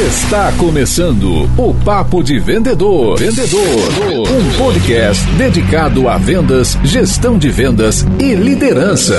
Está começando o Papo de Vendedor. Vendedor. Um podcast dedicado a vendas, gestão de vendas e liderança.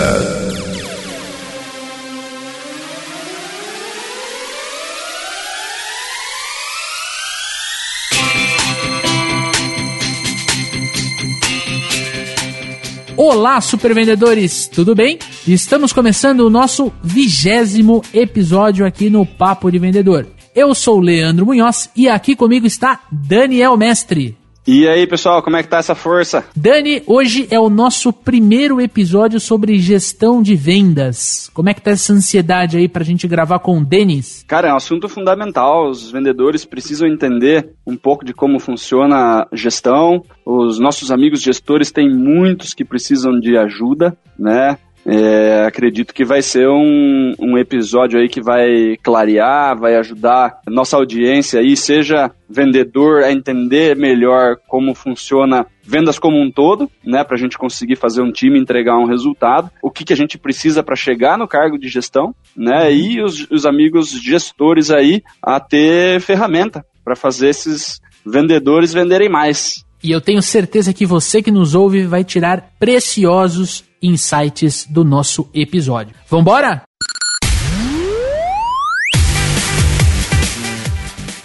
Olá, supervendedores, tudo bem? Estamos começando o nosso vigésimo episódio aqui no Papo de Vendedor. Eu sou o Leandro Munhoz e aqui comigo está Daniel Mestre. E aí, pessoal, como é que tá essa força? Dani, hoje é o nosso primeiro episódio sobre gestão de vendas. Como é que tá essa ansiedade aí pra gente gravar com o Denis? Cara, é um assunto fundamental. Os vendedores precisam entender um pouco de como funciona a gestão. Os nossos amigos gestores têm muitos que precisam de ajuda, né? É, acredito que vai ser um, um episódio aí que vai clarear, vai ajudar nossa audiência aí, seja vendedor a entender melhor como funciona vendas como um todo, né, para a gente conseguir fazer um time entregar um resultado, o que, que a gente precisa para chegar no cargo de gestão, né, e os, os amigos gestores aí a ter ferramenta para fazer esses vendedores venderem mais. E eu tenho certeza que você que nos ouve vai tirar preciosos insights do nosso episódio. Vambora?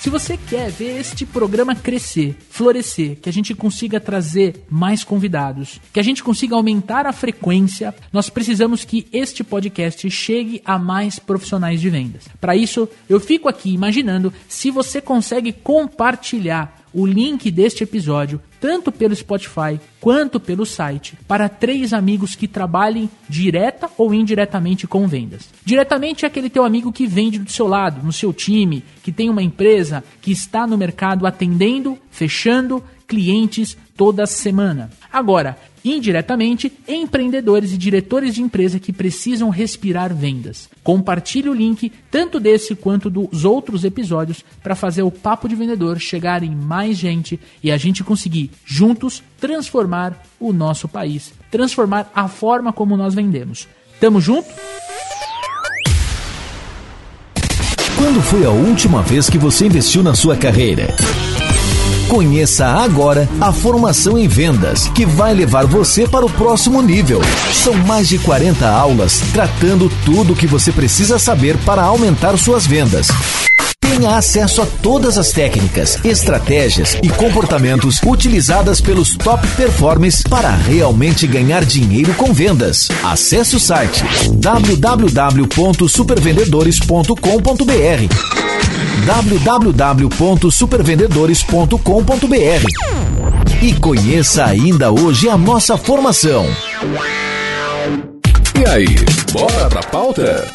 Se você quer ver este programa crescer, florescer, que a gente consiga trazer mais convidados, que a gente consiga aumentar a frequência, nós precisamos que este podcast chegue a mais profissionais de vendas. Para isso, eu fico aqui imaginando se você consegue compartilhar o link deste episódio, tanto pelo Spotify quanto pelo site, para três amigos que trabalhem direta ou indiretamente com vendas. Diretamente é aquele teu amigo que vende do seu lado, no seu time, que tem uma empresa que está no mercado atendendo, fechando clientes toda semana. Agora, indiretamente, empreendedores e diretores de empresa que precisam respirar vendas. Compartilhe o link tanto desse quanto dos outros episódios para fazer o papo de vendedor chegar em mais gente e a gente conseguir juntos transformar o nosso país, transformar a forma como nós vendemos. Tamo junto? Quando foi a última vez que você investiu na sua carreira? Conheça agora a formação em vendas, que vai levar você para o próximo nível. São mais de 40 aulas tratando tudo o que você precisa saber para aumentar suas vendas. Tenha acesso a todas as técnicas, estratégias e comportamentos utilizadas pelos top performers para realmente ganhar dinheiro com vendas. Acesse o site www.supervendedores.com.br www.supervendedores.com.br e conheça ainda hoje a nossa formação. E aí, bora pra pauta?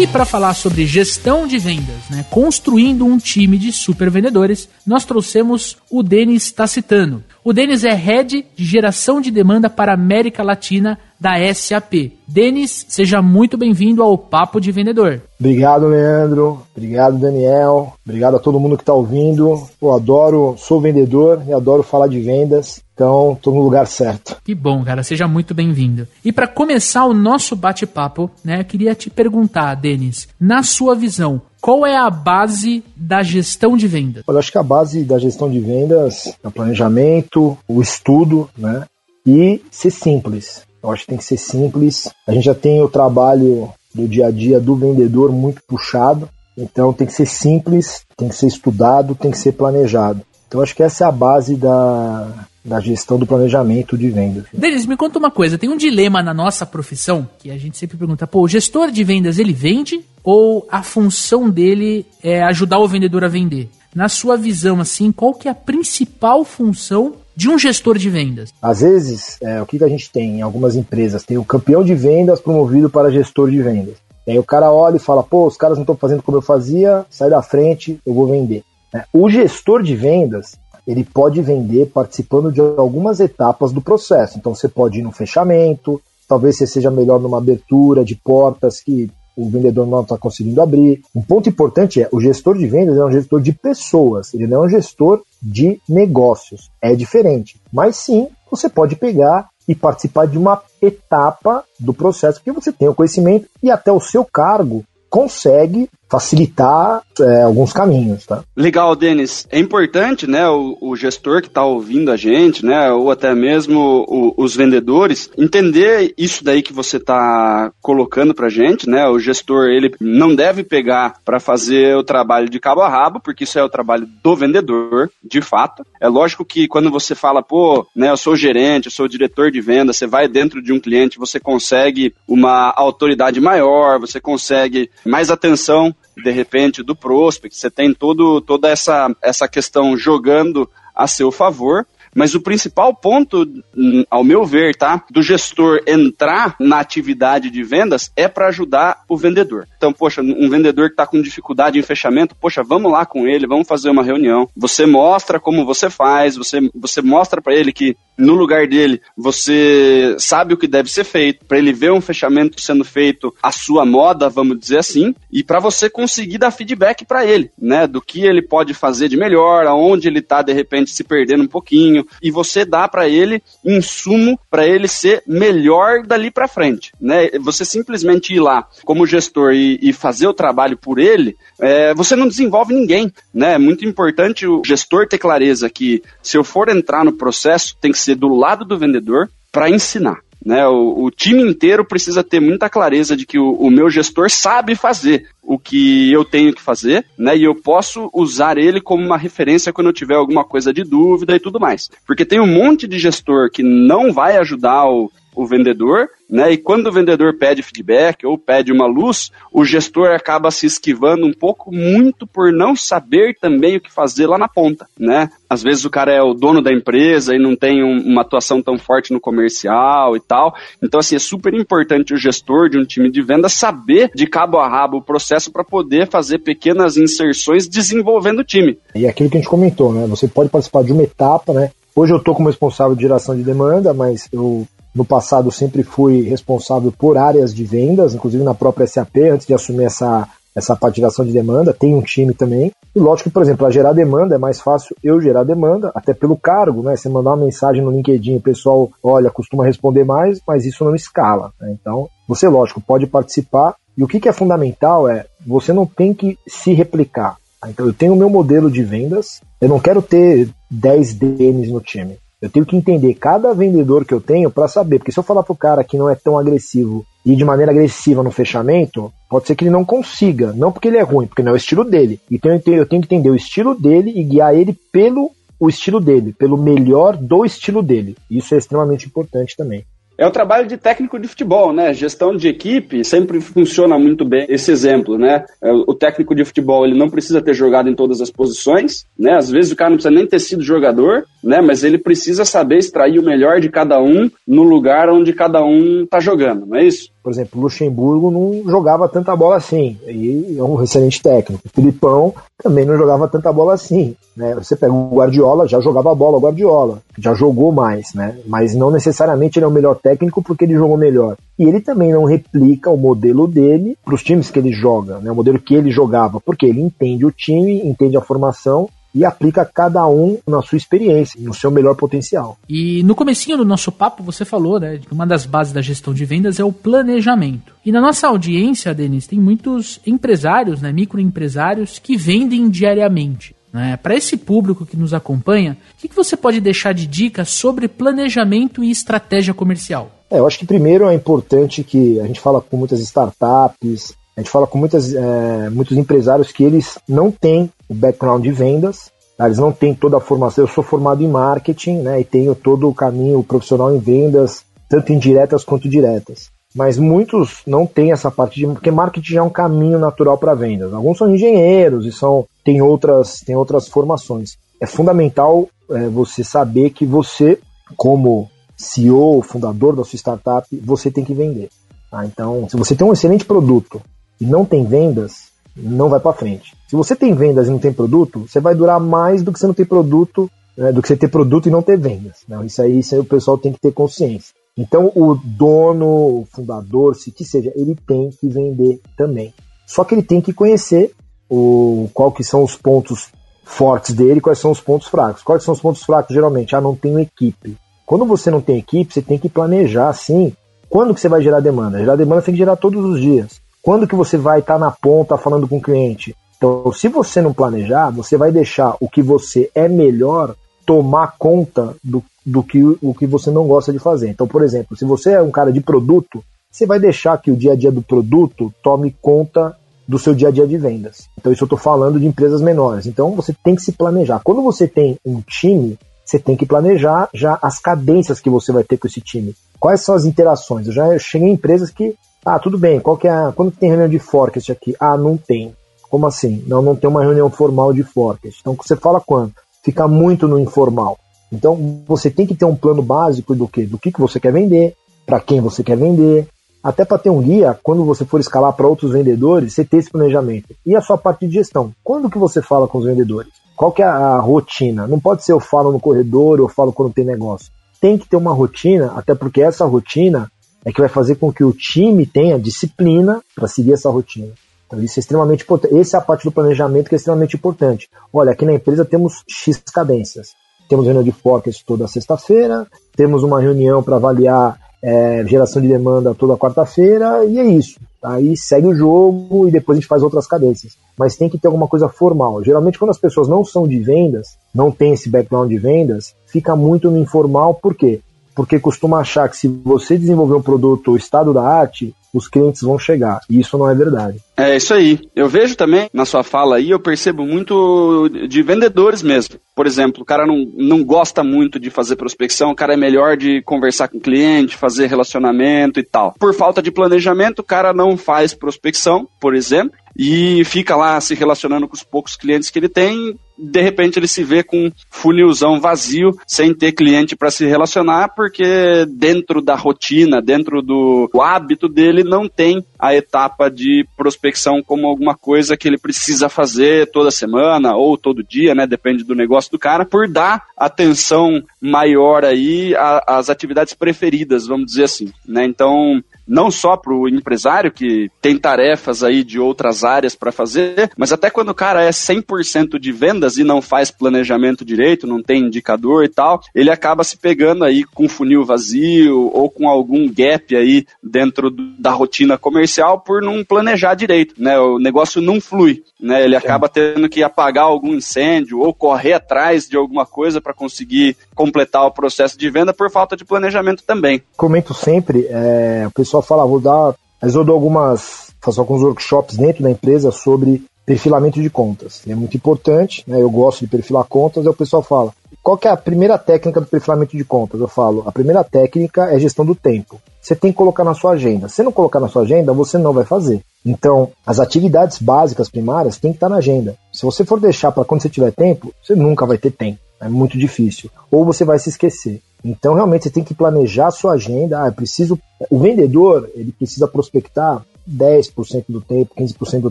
E para falar sobre gestão de vendas, né, construindo um time de super vendedores, nós trouxemos o Denis Tacitano. O Denis é head de geração de demanda para a América Latina da SAP. Denis, seja muito bem-vindo ao Papo de Vendedor. Obrigado, Leandro. Obrigado, Daniel. Obrigado a todo mundo que está ouvindo. Eu adoro, sou vendedor e adoro falar de vendas. Então, estou no lugar certo. Que bom, cara. Seja muito bem-vindo. E para começar o nosso bate-papo, né, eu queria te perguntar, Denis, na sua visão, qual é a base da gestão de vendas? Eu acho que a base da gestão de vendas é o planejamento, o estudo, né? E ser simples. Eu acho que tem que ser simples. A gente já tem o trabalho do dia a dia do vendedor muito puxado, então tem que ser simples, tem que ser estudado, tem que ser planejado. Então acho que essa é a base da, da gestão do planejamento de vendas. Denis, me conta uma coisa, tem um dilema na nossa profissão que a gente sempre pergunta, pô, o gestor de vendas ele vende ou a função dele é ajudar o vendedor a vender? Na sua visão, assim, qual que é a principal função de um gestor de vendas? Às vezes, é, o que, que a gente tem em algumas empresas? Tem o campeão de vendas promovido para gestor de vendas. E aí o cara olha e fala, pô, os caras não estão fazendo como eu fazia, sai da frente, eu vou vender. É, o gestor de vendas, ele pode vender participando de algumas etapas do processo. Então você pode ir no fechamento, talvez você seja melhor numa abertura de portas que o vendedor não está conseguindo abrir. Um ponto importante é o gestor de vendas é um gestor de pessoas, ele não é um gestor de negócios. É diferente. Mas sim, você pode pegar e participar de uma etapa do processo que você tem o conhecimento e até o seu cargo consegue facilitar é, alguns caminhos, tá? Legal, Denis. É importante, né, o, o gestor que está ouvindo a gente, né, ou até mesmo o, os vendedores, entender isso daí que você está colocando para gente, né? O gestor ele não deve pegar para fazer o trabalho de cabo a rabo, porque isso é o trabalho do vendedor, de fato. É lógico que quando você fala, pô, né, eu sou gerente, eu sou diretor de venda, você vai dentro de um cliente, você consegue uma autoridade maior, você consegue mais atenção de repente, do prospect, você tem todo, toda essa, essa questão jogando a seu favor, mas o principal ponto, hum, ao meu ver, tá, do gestor entrar na atividade de vendas é para ajudar o vendedor. Então, poxa, um vendedor que está com dificuldade em fechamento, poxa, vamos lá com ele, vamos fazer uma reunião. Você mostra como você faz, você, você mostra para ele que no lugar dele você sabe o que deve ser feito, para ele ver um fechamento sendo feito à sua moda, vamos dizer assim, e para você conseguir dar feedback para ele, né, do que ele pode fazer de melhor, aonde ele está de repente se perdendo um pouquinho e você dá para ele insumo para ele ser melhor dali para frente, né? Você simplesmente ir lá como gestor e, e fazer o trabalho por ele, é, você não desenvolve ninguém, né? É muito importante o gestor ter clareza que se eu for entrar no processo, tem que ser do lado do vendedor para ensinar. Né, o, o, time inteiro precisa ter muita clareza de que o, o, meu gestor sabe fazer o que eu tenho que fazer, né? E eu posso usar ele como uma referência quando eu tiver alguma coisa de dúvida e tudo mais. Porque tem um monte de gestor que não vai ajudar o, o vendedor, né? E quando o vendedor pede feedback ou pede uma luz, o gestor acaba se esquivando um pouco muito por não saber também o que fazer lá na ponta, né? Às vezes o cara é o dono da empresa e não tem um, uma atuação tão forte no comercial e tal. Então assim, é super importante o gestor de um time de venda saber de cabo a rabo o processo para poder fazer pequenas inserções desenvolvendo o time. E é aquilo que a gente comentou, né? Você pode participar de uma etapa, né? Hoje eu estou como responsável de geração de demanda, mas eu no passado sempre fui responsável por áreas de vendas, inclusive na própria SAP, antes de assumir essa, essa parte de demanda, tem um time também. E lógico que, por exemplo, para gerar demanda é mais fácil eu gerar demanda, até pelo cargo, né? Você mandar uma mensagem no LinkedIn, o pessoal, olha, costuma responder mais, mas isso não escala. Né? Então, você, lógico, pode participar. E o que, que é fundamental é, você não tem que se replicar. Então, eu tenho o meu modelo de vendas, eu não quero ter 10 DNs no time. Eu tenho que entender cada vendedor que eu tenho para saber, porque se eu falar pro cara que não é tão agressivo e de maneira agressiva no fechamento, pode ser que ele não consiga, não porque ele é ruim, porque não é o estilo dele. Então eu tenho, eu tenho que entender o estilo dele e guiar ele pelo o estilo dele, pelo melhor do estilo dele. Isso é extremamente importante também é o trabalho de técnico de futebol, né? Gestão de equipe sempre funciona muito bem esse exemplo, né? É, o técnico de futebol ele não precisa ter jogado em todas as posições, né? Às vezes o cara não precisa nem ter sido jogador, né? Mas ele precisa saber extrair o melhor de cada um no lugar onde cada um tá jogando, não é isso? Por exemplo, Luxemburgo não jogava tanta bola assim, e é um excelente técnico. O Filipão também não jogava tanta bola assim. Né? Você pega o Guardiola, já jogava bola, o Guardiola, já jogou mais, né? mas não necessariamente ele é o melhor técnico porque ele jogou melhor. E ele também não replica o modelo dele para os times que ele joga, né? o modelo que ele jogava, porque ele entende o time, entende a formação e aplica cada um na sua experiência, no seu melhor potencial. E no comecinho do nosso papo você falou, né, que uma das bases da gestão de vendas é o planejamento. E na nossa audiência, Denis, tem muitos empresários, né, microempresários que vendem diariamente. Né? Para esse público que nos acompanha, o que, que você pode deixar de dicas sobre planejamento e estratégia comercial? É, eu acho que primeiro é importante que a gente fala com muitas startups, a gente fala com muitas, é, muitos empresários que eles não têm o background de vendas, tá? eles não têm toda a formação. Eu sou formado em marketing né, e tenho todo o caminho profissional em vendas, tanto indiretas quanto diretas. Mas muitos não têm essa parte de. Porque marketing é um caminho natural para vendas. Alguns são engenheiros e são, têm, outras, têm outras formações. É fundamental é, você saber que você, como CEO, fundador da sua startup, você tem que vender. Tá? Então, se você tem um excelente produto e não tem vendas, não vai para frente. Se você tem vendas e não tem produto, você vai durar mais do que você não ter produto, né, do que você ter produto e não ter vendas. Né? Isso, aí, isso aí o pessoal tem que ter consciência. Então o dono, o fundador, se que seja, ele tem que vender também. Só que ele tem que conhecer o, qual que são os pontos fortes dele, quais são os pontos fracos. Quais são os pontos fracos geralmente? Ah, não tenho equipe. Quando você não tem equipe, você tem que planejar sim. Quando que você vai gerar demanda? Gerar demanda tem que gerar todos os dias. Quando que você vai estar tá na ponta falando com o cliente? Então, se você não planejar, você vai deixar o que você é melhor tomar conta do, do que o que você não gosta de fazer. Então, por exemplo, se você é um cara de produto, você vai deixar que o dia a dia do produto tome conta do seu dia a dia de vendas. Então, isso eu estou falando de empresas menores. Então, você tem que se planejar. Quando você tem um time, você tem que planejar já as cadências que você vai ter com esse time. Quais são as interações? Eu já cheguei em empresas que, ah, tudo bem, qual que é quando tem reunião de forecast aqui? Ah, não tem. Como assim? Não, não tem uma reunião formal de forecast. Então, você fala quando? Fica muito no informal. Então, você tem que ter um plano básico do que? Do que, que você quer vender, para quem você quer vender, até para ter um guia, quando você for escalar para outros vendedores, você ter esse planejamento. E a sua parte de gestão. Quando que você fala com os vendedores? Qual que é a rotina? Não pode ser eu falo no corredor ou eu falo quando tem negócio. Tem que ter uma rotina, até porque essa rotina é que vai fazer com que o time tenha disciplina para seguir essa rotina. Então, isso é extremamente importante. Essa é a parte do planejamento que é extremamente importante. Olha, aqui na empresa temos X cadências. Temos reunião de forecast toda sexta-feira, temos uma reunião para avaliar é, geração de demanda toda quarta-feira, e é isso. Aí segue o jogo e depois a gente faz outras cadências. Mas tem que ter alguma coisa formal. Geralmente, quando as pessoas não são de vendas, não tem esse background de vendas, fica muito no informal, por quê? Porque costuma achar que se você desenvolver um produto estado da arte, os clientes vão chegar. E isso não é verdade. É isso aí. Eu vejo também na sua fala aí, eu percebo muito de vendedores mesmo. Por exemplo, o cara não, não gosta muito de fazer prospecção, o cara é melhor de conversar com o cliente, fazer relacionamento e tal. Por falta de planejamento, o cara não faz prospecção, por exemplo, e fica lá se relacionando com os poucos clientes que ele tem. De repente ele se vê com um funilzão vazio, sem ter cliente para se relacionar, porque dentro da rotina, dentro do hábito dele, não tem a etapa de prospecção como alguma coisa que ele precisa fazer toda semana ou todo dia, né? Depende do negócio do cara, por dar atenção maior aí às atividades preferidas, vamos dizer assim, né? Então, não só para o empresário que tem tarefas aí de outras áreas para fazer, mas até quando o cara é 100% de vendas e não faz planejamento direito, não tem indicador e tal, ele acaba se pegando aí com funil vazio ou com algum gap aí dentro da rotina comercial por não planejar direito, né? O negócio não flui, né? Ele acaba tendo que apagar algum incêndio ou correr atrás de alguma coisa para conseguir completar o processo de venda por falta de planejamento também. Comento sempre, é, o pessoal fala, vou dar, mas eu dou algumas, faço alguns workshops dentro da empresa sobre perfilamento de contas. É muito importante, né? Eu gosto de perfilar contas, aí o pessoal fala, qual que é a primeira técnica do perfilamento de contas? Eu falo, a primeira técnica é gestão do tempo. Você tem que colocar na sua agenda. Se não colocar na sua agenda, você não vai fazer. Então, as atividades básicas primárias têm que estar na agenda. Se você for deixar para quando você tiver tempo, você nunca vai ter tempo. É muito difícil. Ou você vai se esquecer. Então, realmente, você tem que planejar a sua agenda. Ah, preciso. O vendedor, ele precisa prospectar 10% do tempo, 15% do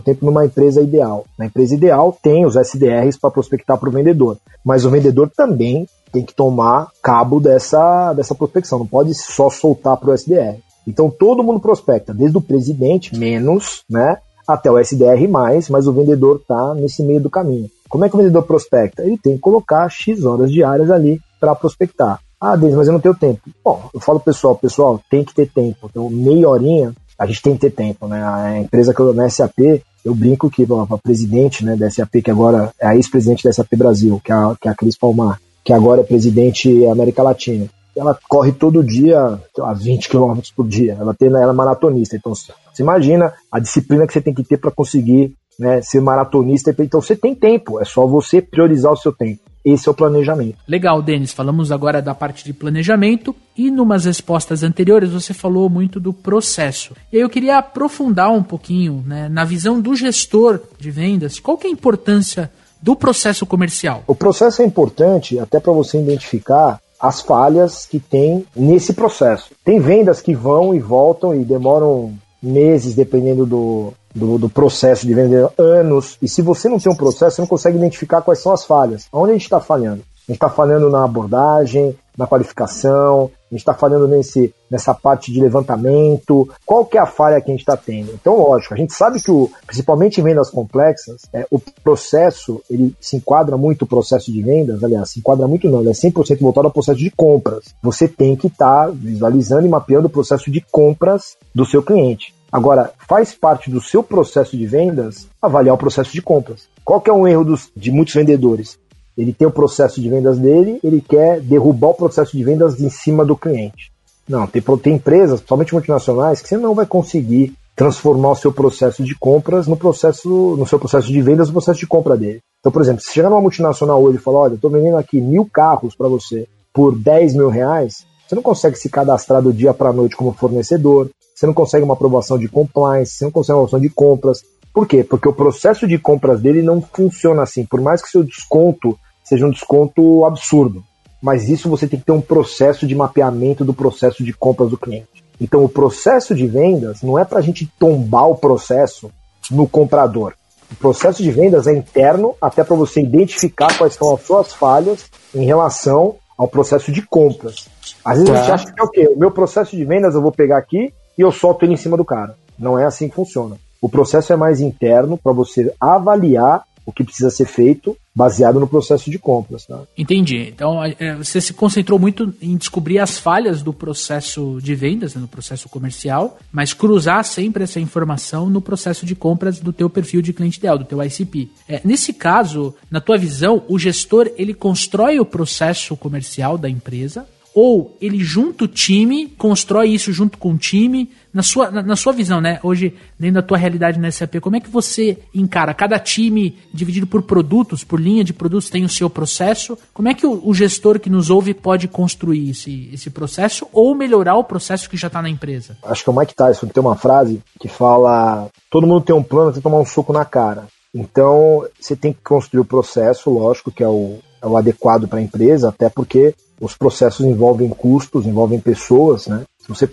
tempo numa empresa ideal. Na empresa ideal, tem os SDRs para prospectar para o vendedor. Mas o vendedor também tem que tomar cabo dessa, dessa prospecção. Não pode só soltar para o SDR. Então, todo mundo prospecta, desde o presidente, menos, né? Até o SDR, mais, mas o vendedor está nesse meio do caminho. Como é que o vendedor prospecta? Ele tem que colocar X horas diárias ali para prospectar. Ah, Denis, mas eu não tenho tempo. Bom, eu falo pessoal, pessoal, tem que ter tempo. Então, meia horinha, a gente tem que ter tempo, né? A empresa que eu na SAP, eu brinco que a presidente né, da SAP, que agora é a ex-presidente da SAP Brasil, que é a, que é a Cris Palmar, que agora é presidente América Latina. Ela corre todo dia, sei lá, 20 km por dia. Ela, tem, ela é maratonista. Então, você imagina a disciplina que você tem que ter para conseguir né, ser maratonista. Então você tem tempo, é só você priorizar o seu tempo. Esse é o planejamento. Legal, Denis. Falamos agora da parte de planejamento e numas respostas anteriores você falou muito do processo. E aí eu queria aprofundar um pouquinho né, na visão do gestor de vendas. Qual que é a importância do processo comercial? O processo é importante até para você identificar as falhas que tem nesse processo. Tem vendas que vão e voltam e demoram meses, dependendo do, do, do, processo de vender anos. E se você não tem um processo, você não consegue identificar quais são as falhas. Onde a gente está falhando? A gente está falhando na abordagem, na qualificação, a gente está falhando nesse, nessa parte de levantamento, qual que é a falha que a gente está tendo? Então, lógico, a gente sabe que, o, principalmente em vendas complexas, é, o processo, ele se enquadra muito o processo de vendas, aliás, se enquadra muito não, ele é 100% voltado ao processo de compras. Você tem que estar tá visualizando e mapeando o processo de compras do seu cliente. Agora, faz parte do seu processo de vendas avaliar o processo de compras. Qual que é um erro dos, de muitos vendedores? Ele tem o processo de vendas dele, ele quer derrubar o processo de vendas em cima do cliente. Não, tem, tem empresas, principalmente multinacionais, que você não vai conseguir transformar o seu processo de compras no processo, no seu processo de vendas, no processo de compra dele. Então, por exemplo, se chegar numa multinacional hoje e falar, olha, eu estou vendendo aqui mil carros para você por 10 mil reais, você não consegue se cadastrar do dia para a noite como fornecedor, você não consegue uma aprovação de compliance, você não consegue uma aprovação de compras. Por quê? Porque o processo de compras dele não funciona assim. Por mais que seu desconto seja um desconto absurdo. Mas isso você tem que ter um processo de mapeamento do processo de compras do cliente. Então, o processo de vendas não é para a gente tombar o processo no comprador. O processo de vendas é interno, até para você identificar quais são as suas falhas em relação ao processo de compras. Às vezes tá. a gente acha que é o quê? O meu processo de vendas eu vou pegar aqui e eu solto ele em cima do cara. Não é assim que funciona. O processo é mais interno para você avaliar o que precisa ser feito baseado no processo de compras. Tá? Entendi. Então é, você se concentrou muito em descobrir as falhas do processo de vendas, né, no processo comercial, mas cruzar sempre essa informação no processo de compras do teu perfil de cliente ideal, do teu ICP. É, nesse caso, na tua visão, o gestor ele constrói o processo comercial da empresa ou ele junta o time, constrói isso junto com o time, na sua, na, na, sua visão, né? Hoje, dentro da tua realidade na SAP, como é que você encara? Cada time dividido por produtos, por linha de produtos, tem o seu processo. Como é que o, o gestor que nos ouve pode construir esse, esse processo ou melhorar o processo que já está na empresa? Acho que o Mike Tyson tem uma frase que fala: todo mundo tem um plano, que tomar um soco na cara. Então, você tem que construir o processo, lógico, que é o, é o adequado para a empresa, até porque os processos envolvem custos, envolvem pessoas, né? Se você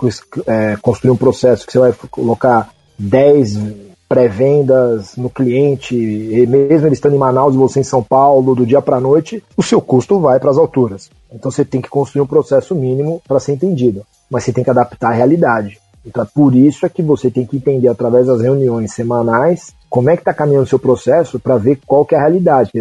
é, construir um processo que você vai colocar 10 pré-vendas no cliente, e mesmo ele estando em Manaus e você em São Paulo, do dia para a noite, o seu custo vai para as alturas. Então você tem que construir um processo mínimo para ser entendido, mas você tem que adaptar à realidade. Então é por isso é que você tem que entender através das reuniões semanais como é que está caminhando o seu processo para ver qual que é a realidade.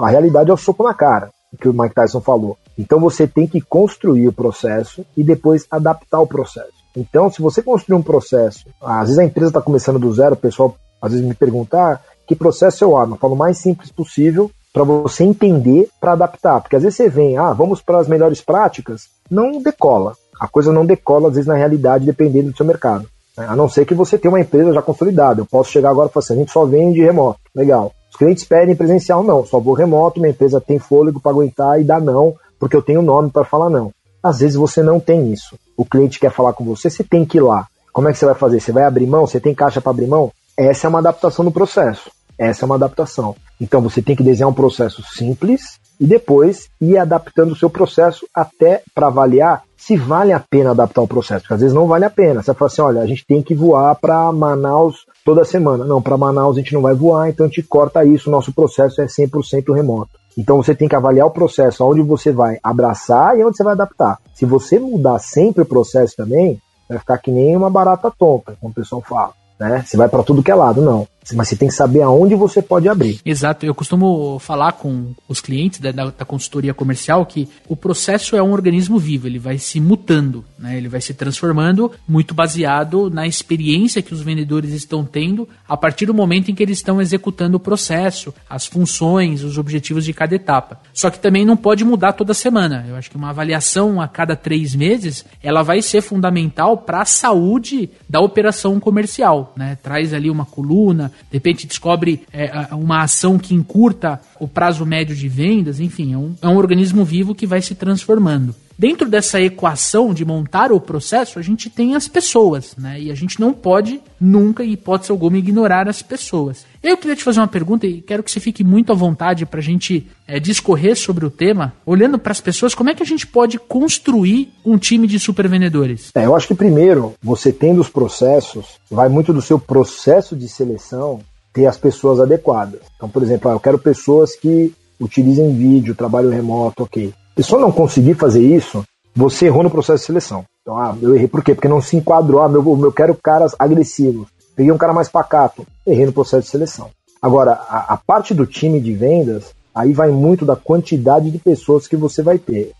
A realidade é o soco na cara, que o Mike Tyson falou. Então você tem que construir o processo e depois adaptar o processo. Então, se você construir um processo, às vezes a empresa está começando do zero, o pessoal às vezes me pergunta ah, que processo eu amo. Eu falo o mais simples possível para você entender, para adaptar. Porque às vezes você vem, ah, vamos para as melhores práticas, não decola. A coisa não decola, às vezes, na realidade, dependendo do seu mercado. A não ser que você tenha uma empresa já consolidada. Eu posso chegar agora e falar assim, a gente só vende remoto. Legal. Os clientes pedem presencial, não. Só vou remoto, minha empresa tem fôlego para aguentar e dá não porque eu tenho nome para falar não. Às vezes você não tem isso. O cliente quer falar com você, você tem que ir lá. Como é que você vai fazer? Você vai abrir mão? Você tem caixa para abrir mão? Essa é uma adaptação no processo. Essa é uma adaptação. Então você tem que desenhar um processo simples e depois ir adaptando o seu processo até para avaliar se vale a pena adaptar o processo. Porque às vezes não vale a pena. Você fala assim: olha, a gente tem que voar para Manaus toda semana. Não, para Manaus a gente não vai voar, então a gente corta isso. Nosso processo é 100% remoto. Então você tem que avaliar o processo, onde você vai abraçar e onde você vai adaptar. Se você mudar sempre o processo também, vai ficar que nem uma barata tonta, como o pessoal fala né? Você vai para tudo que é lado, não. Mas você tem que saber aonde você pode abrir. Exato. Eu costumo falar com os clientes da, da, da, consultoria comercial que o processo é um organismo vivo, ele vai se mutando, né? ele vai se transformando muito baseado na experiência que os vendedores estão tendo a partir do momento em que eles estão executando o processo, as funções, os objetivos de cada etapa. Só que também não pode mudar toda semana. Eu acho que uma avaliação a cada três meses ela vai ser fundamental para a saúde da operação comercial né? Traz ali uma coluna, de repente descobre é, uma ação que encurta o prazo médio de vendas, enfim, é um, é um organismo vivo que vai se transformando. Dentro dessa equação de montar o processo, a gente tem as pessoas, né? E a gente não pode nunca, em hipótese alguma, ignorar as pessoas. Eu queria te fazer uma pergunta e quero que você fique muito à vontade para a gente é, discorrer sobre o tema, olhando para as pessoas, como é que a gente pode construir um time de supervendedores? É, eu acho que primeiro, você tendo os processos, vai muito do seu processo de seleção ter as pessoas adequadas. Então, por exemplo, ah, eu quero pessoas que utilizem vídeo, trabalho remoto, ok. E só não conseguir fazer isso, você errou no processo de seleção. Então, ah, eu errei por quê? Porque não se enquadrou. Ah, meu, eu quero caras agressivos. Peguei um cara mais pacato. Errei no processo de seleção. Agora, a, a parte do time de vendas, aí vai muito da quantidade de pessoas que você vai ter.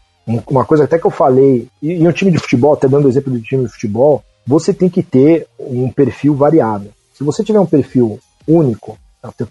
Uma coisa até que eu falei, e, e um time de futebol, até dando exemplo do time de futebol, você tem que ter um perfil variado. Se você tiver um perfil único,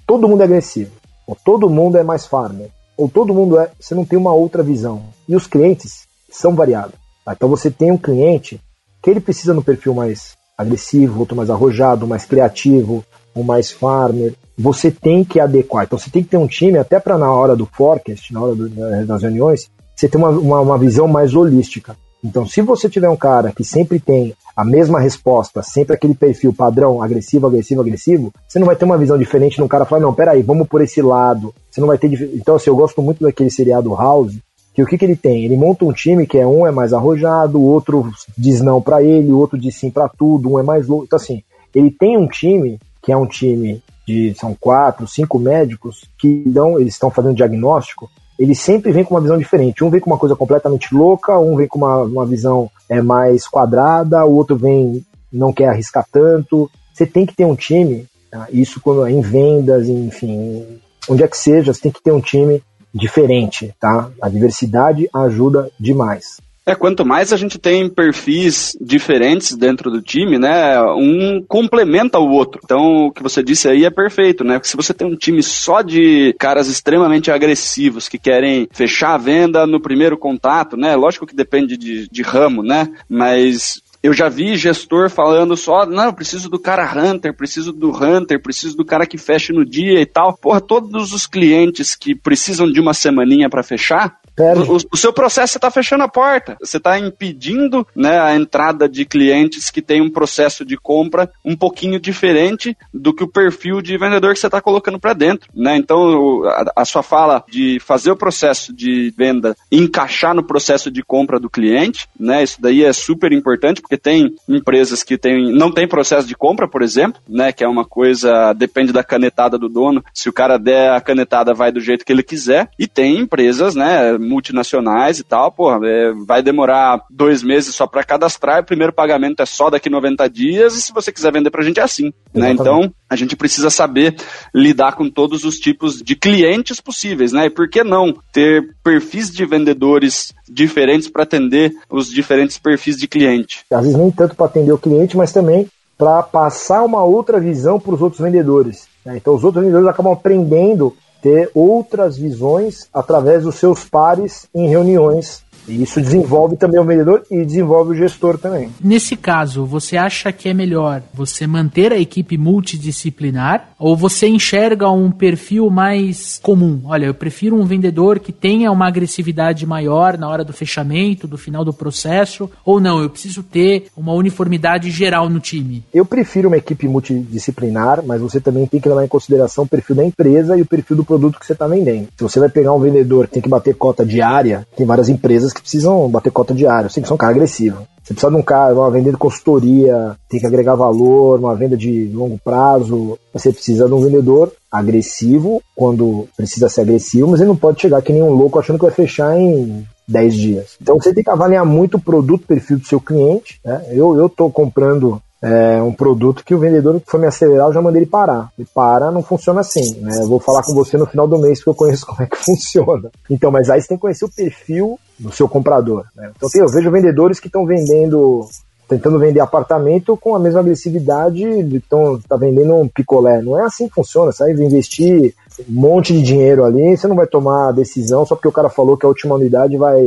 todo mundo é agressivo, ou todo mundo é mais farmer, ou todo mundo é, você não tem uma outra visão. E os clientes são variados. Tá? Então você tem um cliente que ele precisa no perfil mais agressivo, outro mais arrojado, mais criativo, um mais farmer. Você tem que adequar. Então você tem que ter um time, até para na hora do forecast, na hora do, das reuniões, você ter uma, uma, uma visão mais holística. Então, se você tiver um cara que sempre tem a mesma resposta, sempre aquele perfil padrão, agressivo, agressivo, agressivo, você não vai ter uma visão diferente num cara falar, não, peraí, vamos por esse lado. Você não vai ter. Então, assim, eu gosto muito daquele seriado House, que o que, que ele tem? Ele monta um time que é um é mais arrojado, o outro diz não para ele, o outro diz sim para tudo, um é mais louco. Então, assim, ele tem um time que é um time de são quatro, cinco médicos que dão, eles estão fazendo diagnóstico. Ele sempre vem com uma visão diferente. Um vem com uma coisa completamente louca, um vem com uma, uma visão é, mais quadrada, o outro vem não quer arriscar tanto. Você tem que ter um time, tá? isso quando é em vendas, enfim, onde é que seja, você tem que ter um time diferente, tá? A diversidade ajuda demais. É, quanto mais a gente tem perfis diferentes dentro do time, né, um complementa o outro. Então, o que você disse aí é perfeito, né? Porque se você tem um time só de caras extremamente agressivos que querem fechar a venda no primeiro contato, né? Lógico que depende de, de ramo, né? Mas eu já vi gestor falando só, não, eu preciso do cara Hunter, preciso do Hunter, preciso do cara que feche no dia e tal. Porra, todos os clientes que precisam de uma semaninha para fechar, o, o, seu processo está fechando a porta. Você está impedindo né, a entrada de clientes que têm um processo de compra um pouquinho diferente do que o perfil de vendedor que você está colocando para dentro. Né? Então, a, a, sua fala de fazer o processo de venda encaixar no processo de compra do cliente, né? Isso daí é super importante, porque tem empresas que tem, não tem processo de compra, por exemplo, né? Que é uma coisa, depende da canetada do dono. Se o cara der a canetada, vai do jeito que ele quiser. E tem empresas, né? Multinacionais e tal, pô, é, vai demorar dois meses só para cadastrar, o primeiro pagamento é só daqui 90 dias, e se você quiser vender pra gente é assim, né? Então, a gente precisa saber lidar com todos os tipos de clientes possíveis, né? E por que não ter perfis de vendedores diferentes para atender os diferentes perfis de cliente? Às vezes nem tanto para atender o cliente, mas também para passar uma outra visão para os outros vendedores. Né? Então, os outros vendedores acabam aprendendo ter outras visões através dos seus pares em reuniões e isso desenvolve também o vendedor e desenvolve o gestor também. Nesse caso, você acha que é melhor você manter a equipe multidisciplinar ou você enxerga um perfil mais comum? Olha, eu prefiro um vendedor que tenha uma agressividade maior na hora do fechamento, do final do processo, ou não, eu preciso ter uma uniformidade geral no time? Eu prefiro uma equipe multidisciplinar, mas você também tem que levar em consideração o perfil da empresa e o perfil do produto que você está vendendo. Se você vai pegar um vendedor que tem que bater cota diária, tem várias empresas empresas que precisam bater cota diária, sempre são um cara agressivo. Você precisa de um cara, uma venda de consultoria, tem que agregar valor, uma venda de longo prazo. Você precisa de um vendedor agressivo quando precisa ser agressivo, mas ele não pode chegar que nem um louco achando que vai fechar em 10 dias. Então você tem que avaliar muito o produto, perfil do seu cliente. Né? Eu estou comprando é, um produto que o vendedor foi me acelerar, eu já mandei ele parar. E para, não funciona assim, né? Eu vou falar com você no final do mês porque eu conheço como é que funciona. Então, mas aí você tem que conhecer o perfil do seu comprador. Né? Então eu vejo vendedores que estão vendendo tentando vender apartamento com a mesma agressividade, então tá vendendo um picolé. Não é assim que funciona, vai investir um monte de dinheiro ali, você não vai tomar a decisão só porque o cara falou que a última unidade vai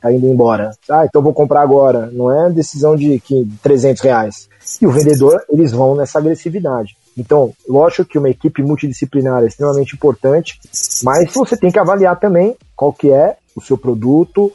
tá indo embora. Ah, então vou comprar agora. Não é decisão de 300 reais. E o vendedor, eles vão nessa agressividade. Então, lógico que uma equipe multidisciplinar é extremamente importante, mas você tem que avaliar também qual que é o seu produto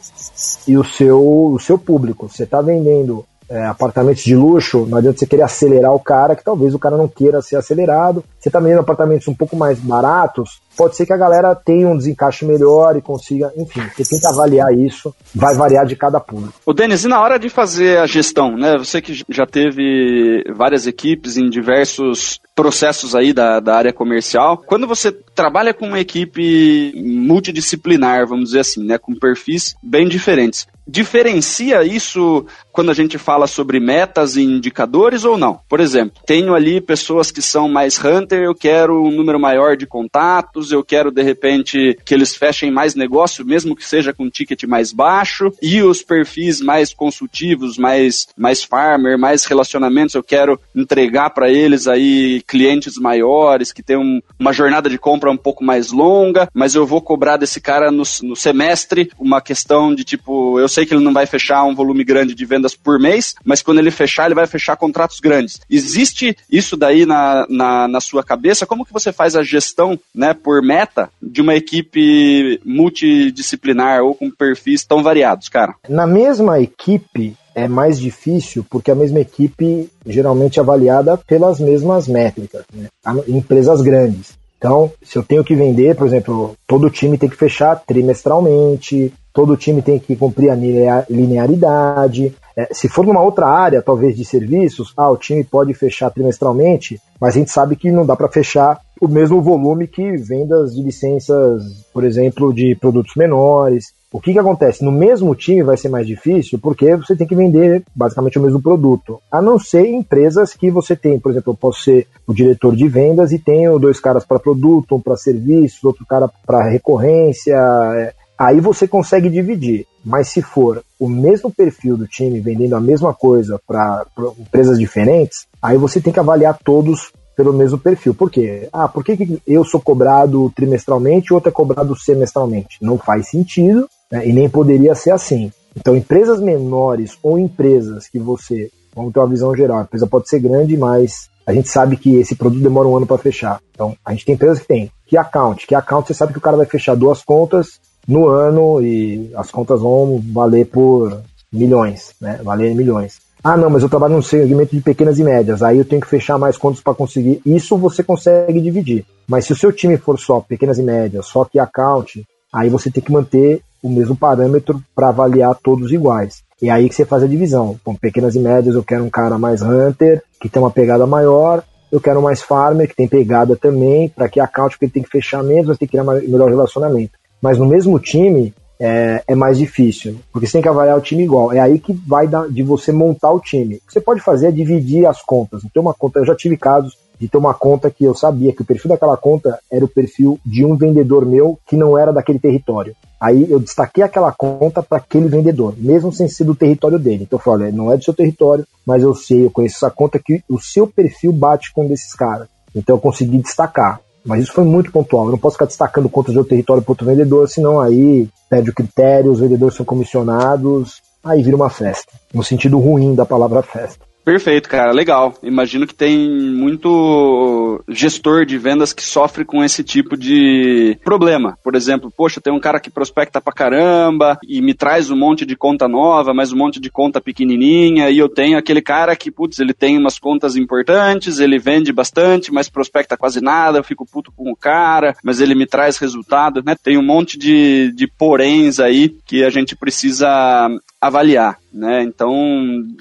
e o seu, o seu público. Você está vendendo é, apartamentos de luxo, não adianta você querer acelerar o cara, que talvez o cara não queira ser acelerado. Você está vendendo apartamentos um pouco mais baratos, pode ser que a galera tenha um desencaixe melhor e consiga, enfim, você tem que avaliar isso, vai variar de cada público. O Denis, e na hora de fazer a gestão, né? Você que já teve várias equipes em diversos processos aí da, da área comercial, quando você trabalha com uma equipe multidisciplinar, vamos dizer assim, né, com perfis bem diferentes, diferencia isso quando a gente fala sobre metas e indicadores ou não? Por exemplo, tenho ali pessoas que são mais hunter, eu quero um número maior de contatos, eu quero de repente que eles fechem mais negócio, mesmo que seja com ticket mais baixo, e os perfis mais consultivos, mais mais farmer, mais relacionamentos, eu quero entregar para eles aí clientes maiores que tem um, uma jornada de compra um pouco mais longa, mas eu vou cobrar desse cara no, no semestre uma questão de tipo, eu sei que ele não vai fechar um volume grande de vendas por mês, mas quando ele fechar, ele vai fechar contratos grandes. Existe isso daí na, na, na sua cabeça? Como que você faz a gestão, né, por meta de uma equipe multidisciplinar ou com perfis tão variados, cara? Na mesma equipe, é mais difícil porque a mesma equipe geralmente é avaliada pelas mesmas métricas, né? empresas grandes. Então, se eu tenho que vender, por exemplo, todo time tem que fechar trimestralmente, todo time tem que cumprir a linearidade. É, se for numa outra área, talvez de serviços, ah, o time pode fechar trimestralmente, mas a gente sabe que não dá para fechar o mesmo volume que vendas de licenças, por exemplo, de produtos menores. O que, que acontece? No mesmo time vai ser mais difícil porque você tem que vender basicamente o mesmo produto. A não ser empresas que você tem, por exemplo, eu posso ser o diretor de vendas e tenho dois caras para produto, um para serviços, outro cara para recorrência. É, aí você consegue dividir. Mas se for o mesmo perfil do time vendendo a mesma coisa para empresas diferentes, aí você tem que avaliar todos pelo mesmo perfil. Por quê? Ah, por que, eu sou cobrado trimestralmente e outro é cobrado semestralmente? Não faz sentido né? e nem poderia ser assim. Então, empresas menores ou empresas que você, vamos ter uma visão geral, a empresa pode ser grande, mas a gente sabe que esse produto demora um ano para fechar. Então, a gente tem empresas que tem que account, que account você sabe que o cara vai fechar duas contas no ano e as contas vão valer por milhões, né? Valer milhões. Ah, não, mas eu trabalho no segmento de pequenas e médias, aí eu tenho que fechar mais contas para conseguir. Isso você consegue dividir. Mas se o seu time for só pequenas e médias, só que account, aí você tem que manter o mesmo parâmetro para avaliar todos iguais. E aí que você faz a divisão. Com pequenas e médias eu quero um cara mais hunter, que tem uma pegada maior, eu quero mais farmer, que tem pegada também, para que account, porque ele tem que fechar menos, mas tem que criar melhor relacionamento. Mas no mesmo time, é, é, mais difícil, porque você tem que avaliar o time igual. É aí que vai de você montar o time. O que você pode fazer é dividir as contas. Então, uma conta, eu já tive casos de ter uma conta que eu sabia que o perfil daquela conta era o perfil de um vendedor meu que não era daquele território. Aí eu destaquei aquela conta para aquele vendedor, mesmo sem ser do território dele. Então eu falei, não é do seu território, mas eu sei, eu conheço essa conta que o seu perfil bate com um desses caras. Então eu consegui destacar. Mas isso foi muito pontual. Eu não posso ficar destacando contas de outro território para outro vendedor, senão aí perde o critério, os vendedores são comissionados, aí vira uma festa. No sentido ruim da palavra festa. Perfeito, cara, legal. Imagino que tem muito gestor de vendas que sofre com esse tipo de problema. Por exemplo, poxa, tem um cara que prospecta pra caramba e me traz um monte de conta nova, mas um monte de conta pequenininha, e eu tenho aquele cara que, putz, ele tem umas contas importantes, ele vende bastante, mas prospecta quase nada, eu fico puto com o cara, mas ele me traz resultado, né? Tem um monte de, de poréns aí que a gente precisa avaliar, né? Então,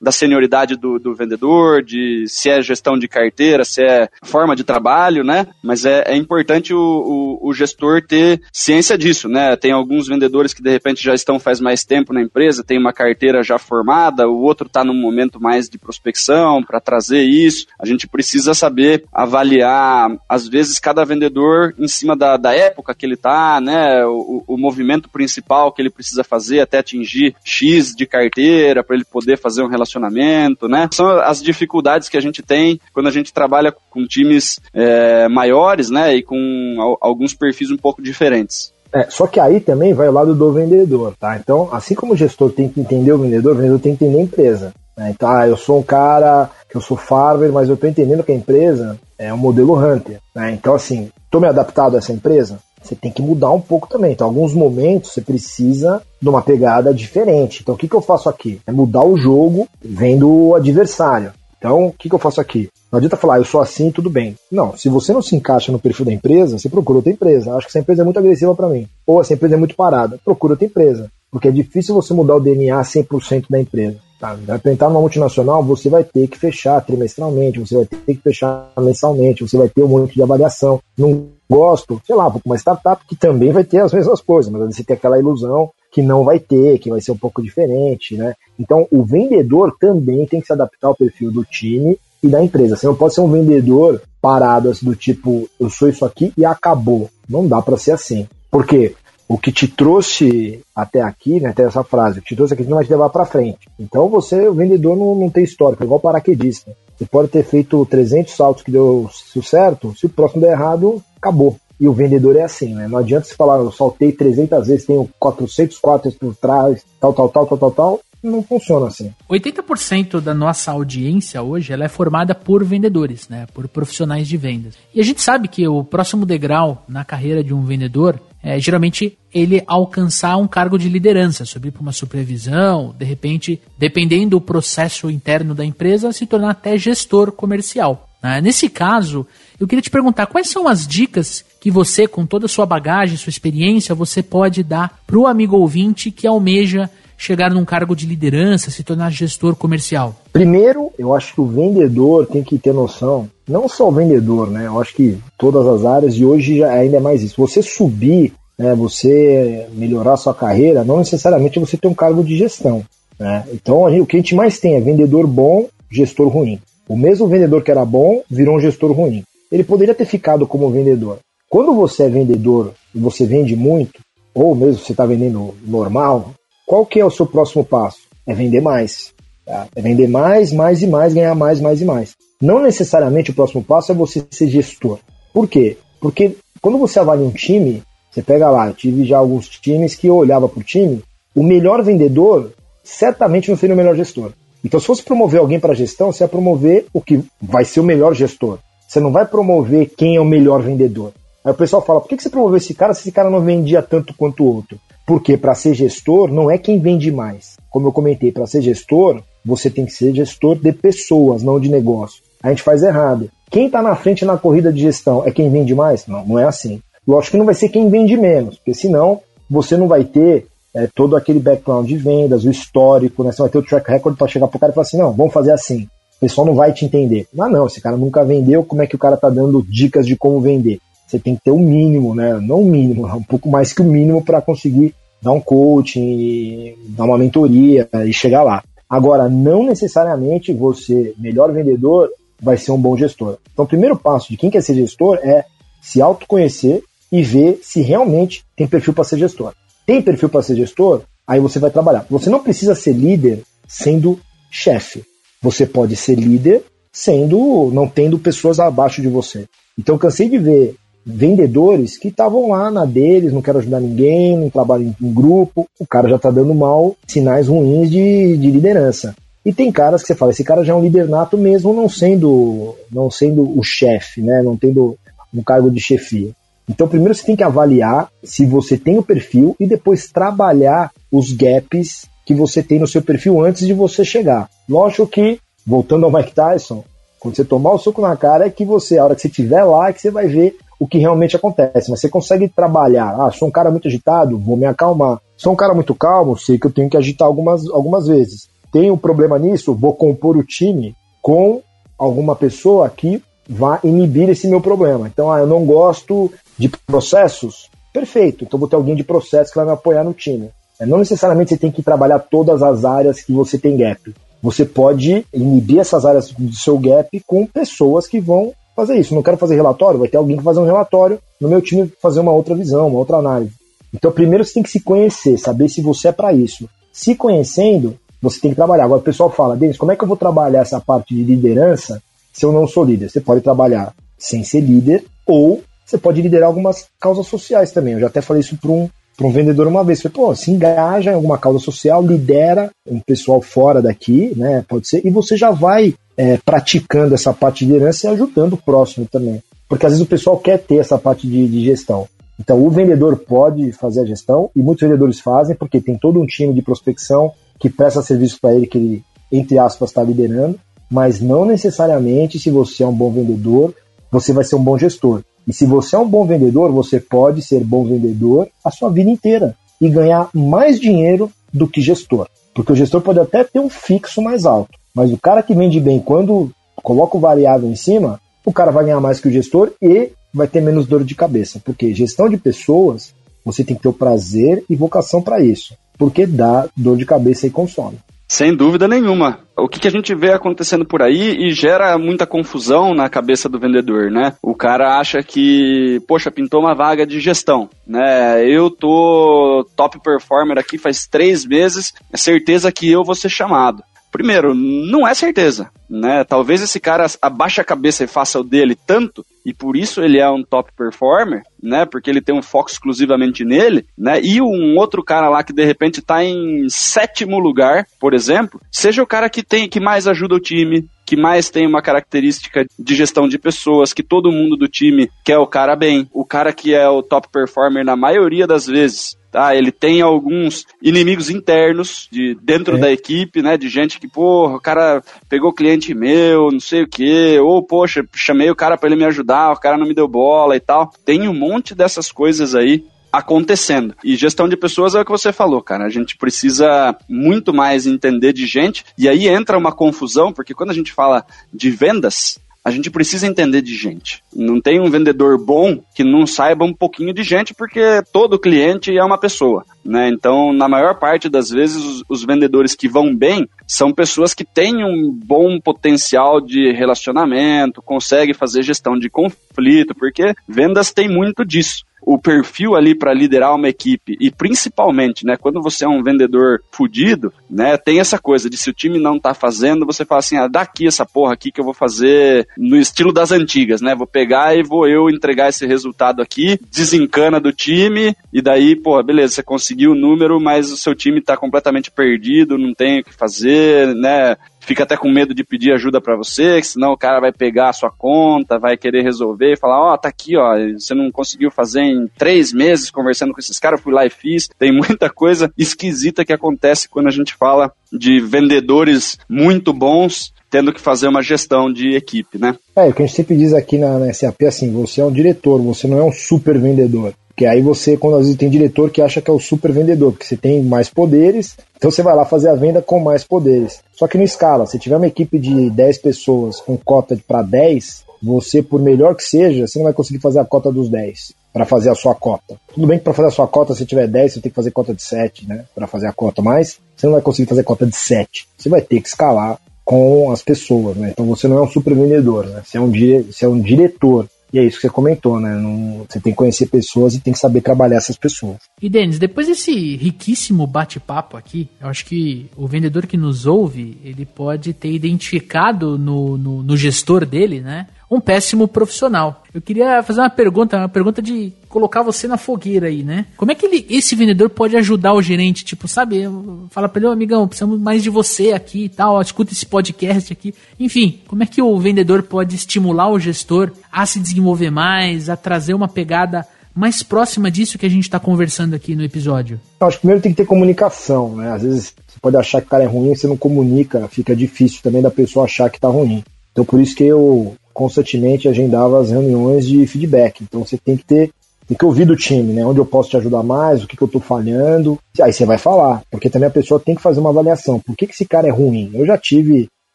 da senioridade do, do, vendedor, de se é gestão de carteira, se é forma de trabalho, né? Mas é, é importante o, o, o, gestor ter ciência disso, né? Tem alguns vendedores que de repente já estão faz mais tempo na empresa, tem uma carteira já formada, o outro está num momento mais de prospecção para trazer isso. A gente precisa saber avaliar, às vezes, cada vendedor em cima da, da época que ele está, né? O, o movimento principal que ele precisa fazer até atingir X de carteira para ele poder fazer um relacionamento, né? São as dificuldades que a gente tem quando a gente trabalha com times é, maiores, né? E com alguns perfis um pouco diferentes. É, só que aí também vai o lado do vendedor, tá? Então, assim como o gestor tem que entender o vendedor, o vendedor tem que entender a empresa. Né? Então, ah, eu sou um cara que eu sou farmer, mas eu estou entendendo que a empresa é um modelo hunter. Né? Então, assim, estou me adaptado a essa empresa? Você tem que mudar um pouco também. Então, alguns momentos você precisa de uma pegada diferente. Então, o que, que eu faço aqui? É mudar o jogo vendo o adversário. Então, o que, que eu faço aqui? Não adianta falar, ah, eu sou assim, tudo bem. Não, se você não se encaixa no perfil da empresa, você procura outra empresa. Acho que essa empresa é muito agressiva para mim. Ou essa empresa é muito parada. Procura outra empresa. Porque é difícil você mudar o DNA 100% da empresa. Tá? Para entrar numa multinacional, você vai ter que fechar trimestralmente, você vai ter que fechar mensalmente, você vai ter um monte de avaliação. Não gosto, sei lá, vou com uma startup que também vai ter as mesmas coisas, mas você tem aquela ilusão que não vai ter, que vai ser um pouco diferente, né? Então, o vendedor também tem que se adaptar ao perfil do time e da empresa. Você não pode ser um vendedor parado assim, do tipo, eu sou isso aqui e acabou. Não dá para ser assim. Por quê? O que te trouxe até aqui, né, até essa frase, o que te trouxe aqui não vai te levar para frente. Então você, o vendedor, não, não tem histórico, é igual paraquedista. Você pode ter feito 300 saltos que deu certo, se o próximo der errado, acabou. E o vendedor é assim, né? Não adianta você falar, eu saltei 300 vezes, tenho 400 quartos por trás, tal, tal, tal, tal, tal, tal. Não funciona assim. 80% da nossa audiência hoje ela é formada por vendedores, né? Por profissionais de vendas. E a gente sabe que o próximo degrau na carreira de um vendedor é, geralmente ele alcançar um cargo de liderança, subir para uma supervisão, de repente, dependendo do processo interno da empresa, se tornar até gestor comercial. Né? Nesse caso, eu queria te perguntar quais são as dicas que você, com toda a sua bagagem, sua experiência, você pode dar para o amigo ouvinte que almeja chegar num cargo de liderança, se tornar gestor comercial? Primeiro, eu acho que o vendedor tem que ter noção, não só o vendedor, né? Eu acho que todas as áreas, e hoje ainda é mais isso. Você subir, né, você melhorar sua carreira, não necessariamente você ter um cargo de gestão. Né? Então, o que a gente mais tem é vendedor bom, gestor ruim. O mesmo vendedor que era bom virou um gestor ruim. Ele poderia ter ficado como vendedor. Quando você é vendedor e você vende muito, ou mesmo você está vendendo normal, qual que é o seu próximo passo? É vender mais. Tá? É vender mais, mais e mais, ganhar mais, mais e mais. Não necessariamente o próximo passo é você ser gestor. Por quê? Porque quando você avalia um time, você pega lá, eu tive já alguns times que eu olhava para o time, o melhor vendedor certamente não seria o melhor gestor. Então, se fosse promover alguém para gestão, você vai promover o que vai ser o melhor gestor. Você não vai promover quem é o melhor vendedor. Aí o pessoal fala: por que você promoveu esse cara se esse cara não vendia tanto quanto o outro? Porque para ser gestor não é quem vende mais. Como eu comentei, para ser gestor, você tem que ser gestor de pessoas, não de negócio. A gente faz errado. Quem está na frente na corrida de gestão é quem vende mais? Não, não é assim. Lógico que não vai ser quem vende menos, porque senão você não vai ter é, todo aquele background de vendas, o histórico, né? Você vai ter o track record para chegar pro cara e falar assim, não, vamos fazer assim. O pessoal não vai te entender. Mas não, esse cara nunca vendeu, como é que o cara tá dando dicas de como vender? Você tem que ter o um mínimo, né? Não o mínimo, um pouco mais que o mínimo para conseguir dar um coaching, dar uma mentoria e chegar lá. Agora, não necessariamente você, melhor vendedor, vai ser um bom gestor. Então, o primeiro passo de quem quer ser gestor é se autoconhecer e ver se realmente tem perfil para ser gestor. Tem perfil para ser gestor? Aí você vai trabalhar. Você não precisa ser líder sendo chefe. Você pode ser líder sendo não tendo pessoas abaixo de você. Então, cansei de ver vendedores que estavam lá na deles, não quero ajudar ninguém, não trabalho em, grupo, o cara já está dando mal, sinais ruins de, de liderança. E tem caras que você fala, esse cara já é um líder nato mesmo não sendo, não sendo o chefe, né? não tendo um cargo de chefia. Então, primeiro você tem que avaliar se você tem o perfil e depois trabalhar os gaps que você tem no seu perfil antes de você chegar. Lógico que, voltando ao Mike Tyson, quando você tomar o soco na cara, é que você, a hora que você estiver lá, é que você vai ver o que realmente acontece. Mas você consegue trabalhar. Ah, sou um cara muito agitado, vou me acalmar. Sou um cara muito calmo, sei que eu tenho que agitar algumas, algumas vezes. Tenho um problema nisso, vou compor o time com alguma pessoa que vá inibir esse meu problema. Então, ah, eu não gosto de processos. Perfeito, então vou ter alguém de processo que vai me apoiar no time. É, não necessariamente você tem que trabalhar todas as áreas que você tem gap. Você pode inibir essas áreas do seu gap com pessoas que vão fazer isso. Não quero fazer relatório, vai ter alguém que fazer um relatório no meu time fazer uma outra visão, uma outra análise. Então, primeiro você tem que se conhecer, saber se você é para isso. Se conhecendo, você tem que trabalhar. Agora, o pessoal fala, Denis, como é que eu vou trabalhar essa parte de liderança se eu não sou líder? Você pode trabalhar sem ser líder ou você pode liderar algumas causas sociais também. Eu já até falei isso para um, um vendedor uma vez. Falei, pô, se engaja em alguma causa social, lidera um pessoal fora daqui, né? Pode ser, e você já vai é, praticando essa parte de liderança e ajudando o próximo também. Porque às vezes o pessoal quer ter essa parte de, de gestão. Então, o vendedor pode fazer a gestão, e muitos vendedores fazem, porque tem todo um time de prospecção que presta serviço para ele, que ele, entre aspas, está liderando, mas não necessariamente, se você é um bom vendedor, você vai ser um bom gestor. E se você é um bom vendedor, você pode ser bom vendedor a sua vida inteira e ganhar mais dinheiro do que gestor. Porque o gestor pode até ter um fixo mais alto, mas o cara que vende bem, quando coloca o variável em cima, o cara vai ganhar mais que o gestor e vai ter menos dor de cabeça. Porque gestão de pessoas, você tem que ter o prazer e vocação para isso. Porque dá dor de cabeça e consome. Sem dúvida nenhuma. O que, que, a gente vê acontecendo por aí e gera muita confusão na cabeça do vendedor, né? O cara acha que, poxa, pintou uma vaga de gestão, né? Eu tô top performer aqui faz três meses, é certeza que eu vou ser chamado. Primeiro, não é certeza, né? Talvez esse cara abaixe a cabeça e faça o dele tanto, e por isso ele é um top performer, né? Porque ele tem um foco exclusivamente nele, né? E um outro cara lá que de repente tá em sétimo lugar, por exemplo, seja o cara que tem que mais ajuda o time, que mais tem uma característica de gestão de pessoas, que todo mundo do time quer o cara bem, o cara que é o top performer na maioria das vezes tá? Ele tem alguns inimigos internos de dentro é. da equipe, né? De gente que, porra, o cara pegou cliente meu, não sei o quê, ou, poxa, chamei o cara para ele me ajudar, o cara não me deu bola e tal. Tem um monte dessas coisas aí acontecendo. E gestão de pessoas é o que você falou, cara. A gente precisa muito mais entender de gente. E aí entra uma confusão, porque quando a gente fala de vendas, a gente precisa entender de gente. Não tem um vendedor bom que não saiba um pouquinho de gente, porque todo cliente é uma pessoa. Né? Então, na maior parte das vezes, os, os vendedores que vão bem são pessoas que têm um bom potencial de relacionamento, conseguem fazer gestão de conflito, porque vendas tem muito disso o perfil ali para liderar uma equipe e principalmente, né, quando você é um vendedor fudido, né, tem essa coisa de se o time não tá fazendo, você fala assim, ah, daqui essa porra aqui que eu vou fazer no estilo das antigas, né, vou pegar e vou eu entregar esse resultado aqui, desencana do time e daí, porra, beleza, você conseguiu o número, mas o seu time tá completamente perdido, não tem o que fazer, né, fica até com medo de pedir ajuda para você, que senão o cara vai pegar a sua conta, vai querer resolver e falar, ó, oh, tá aqui, ó, você não conseguiu fazer em três meses conversando com esses caras, fui lá e fiz. Tem muita coisa esquisita que acontece quando a gente fala de vendedores muito bons tendo que fazer uma gestão de equipe, né? É, o que a gente sempre diz aqui na, na SAP é assim, você é um diretor, você não é um super vendedor. Que aí você, quando às vezes tem diretor que acha que é o super vendedor, porque você tem mais poderes, então você vai lá fazer a venda com mais poderes. Só que não escala, se tiver uma equipe de 10 pessoas com cota para 10, você, por melhor que seja, você não vai conseguir fazer a cota dos 10 para fazer a sua cota. Tudo bem que para fazer a sua cota, se tiver 10, você tem que fazer cota de 7, né? Para fazer a cota, mas você não vai conseguir fazer cota de 7. Você vai ter que escalar com as pessoas, né? Então você não é um super vendedor, né? Você é um, dire... você é um diretor e é isso que você comentou, né? Não, você tem que conhecer pessoas e tem que saber trabalhar essas pessoas. E Denis, depois desse riquíssimo bate-papo aqui, eu acho que o vendedor que nos ouve, ele pode ter identificado no, no, no gestor dele, né? Um péssimo profissional. Eu queria fazer uma pergunta, uma pergunta de colocar você na fogueira aí, né? Como é que ele, esse vendedor pode ajudar o gerente? Tipo, sabe, fala pra ele, oh, amigão, precisamos mais de você aqui e tal, escuta esse podcast aqui. Enfim, como é que o vendedor pode estimular o gestor a se desenvolver mais, a trazer uma pegada mais próxima disso que a gente está conversando aqui no episódio? Eu acho que primeiro tem que ter comunicação, né? Às vezes você pode achar que o cara é ruim, você não comunica, fica difícil também da pessoa achar que tá ruim. Então por isso que eu constantemente agendava as reuniões de feedback. Então você tem que ter tem que ouvir do time, né? Onde eu posso te ajudar mais, o que, que eu tô falhando. Aí você vai falar, porque também a pessoa tem que fazer uma avaliação. Por que, que esse cara é ruim? Eu já tive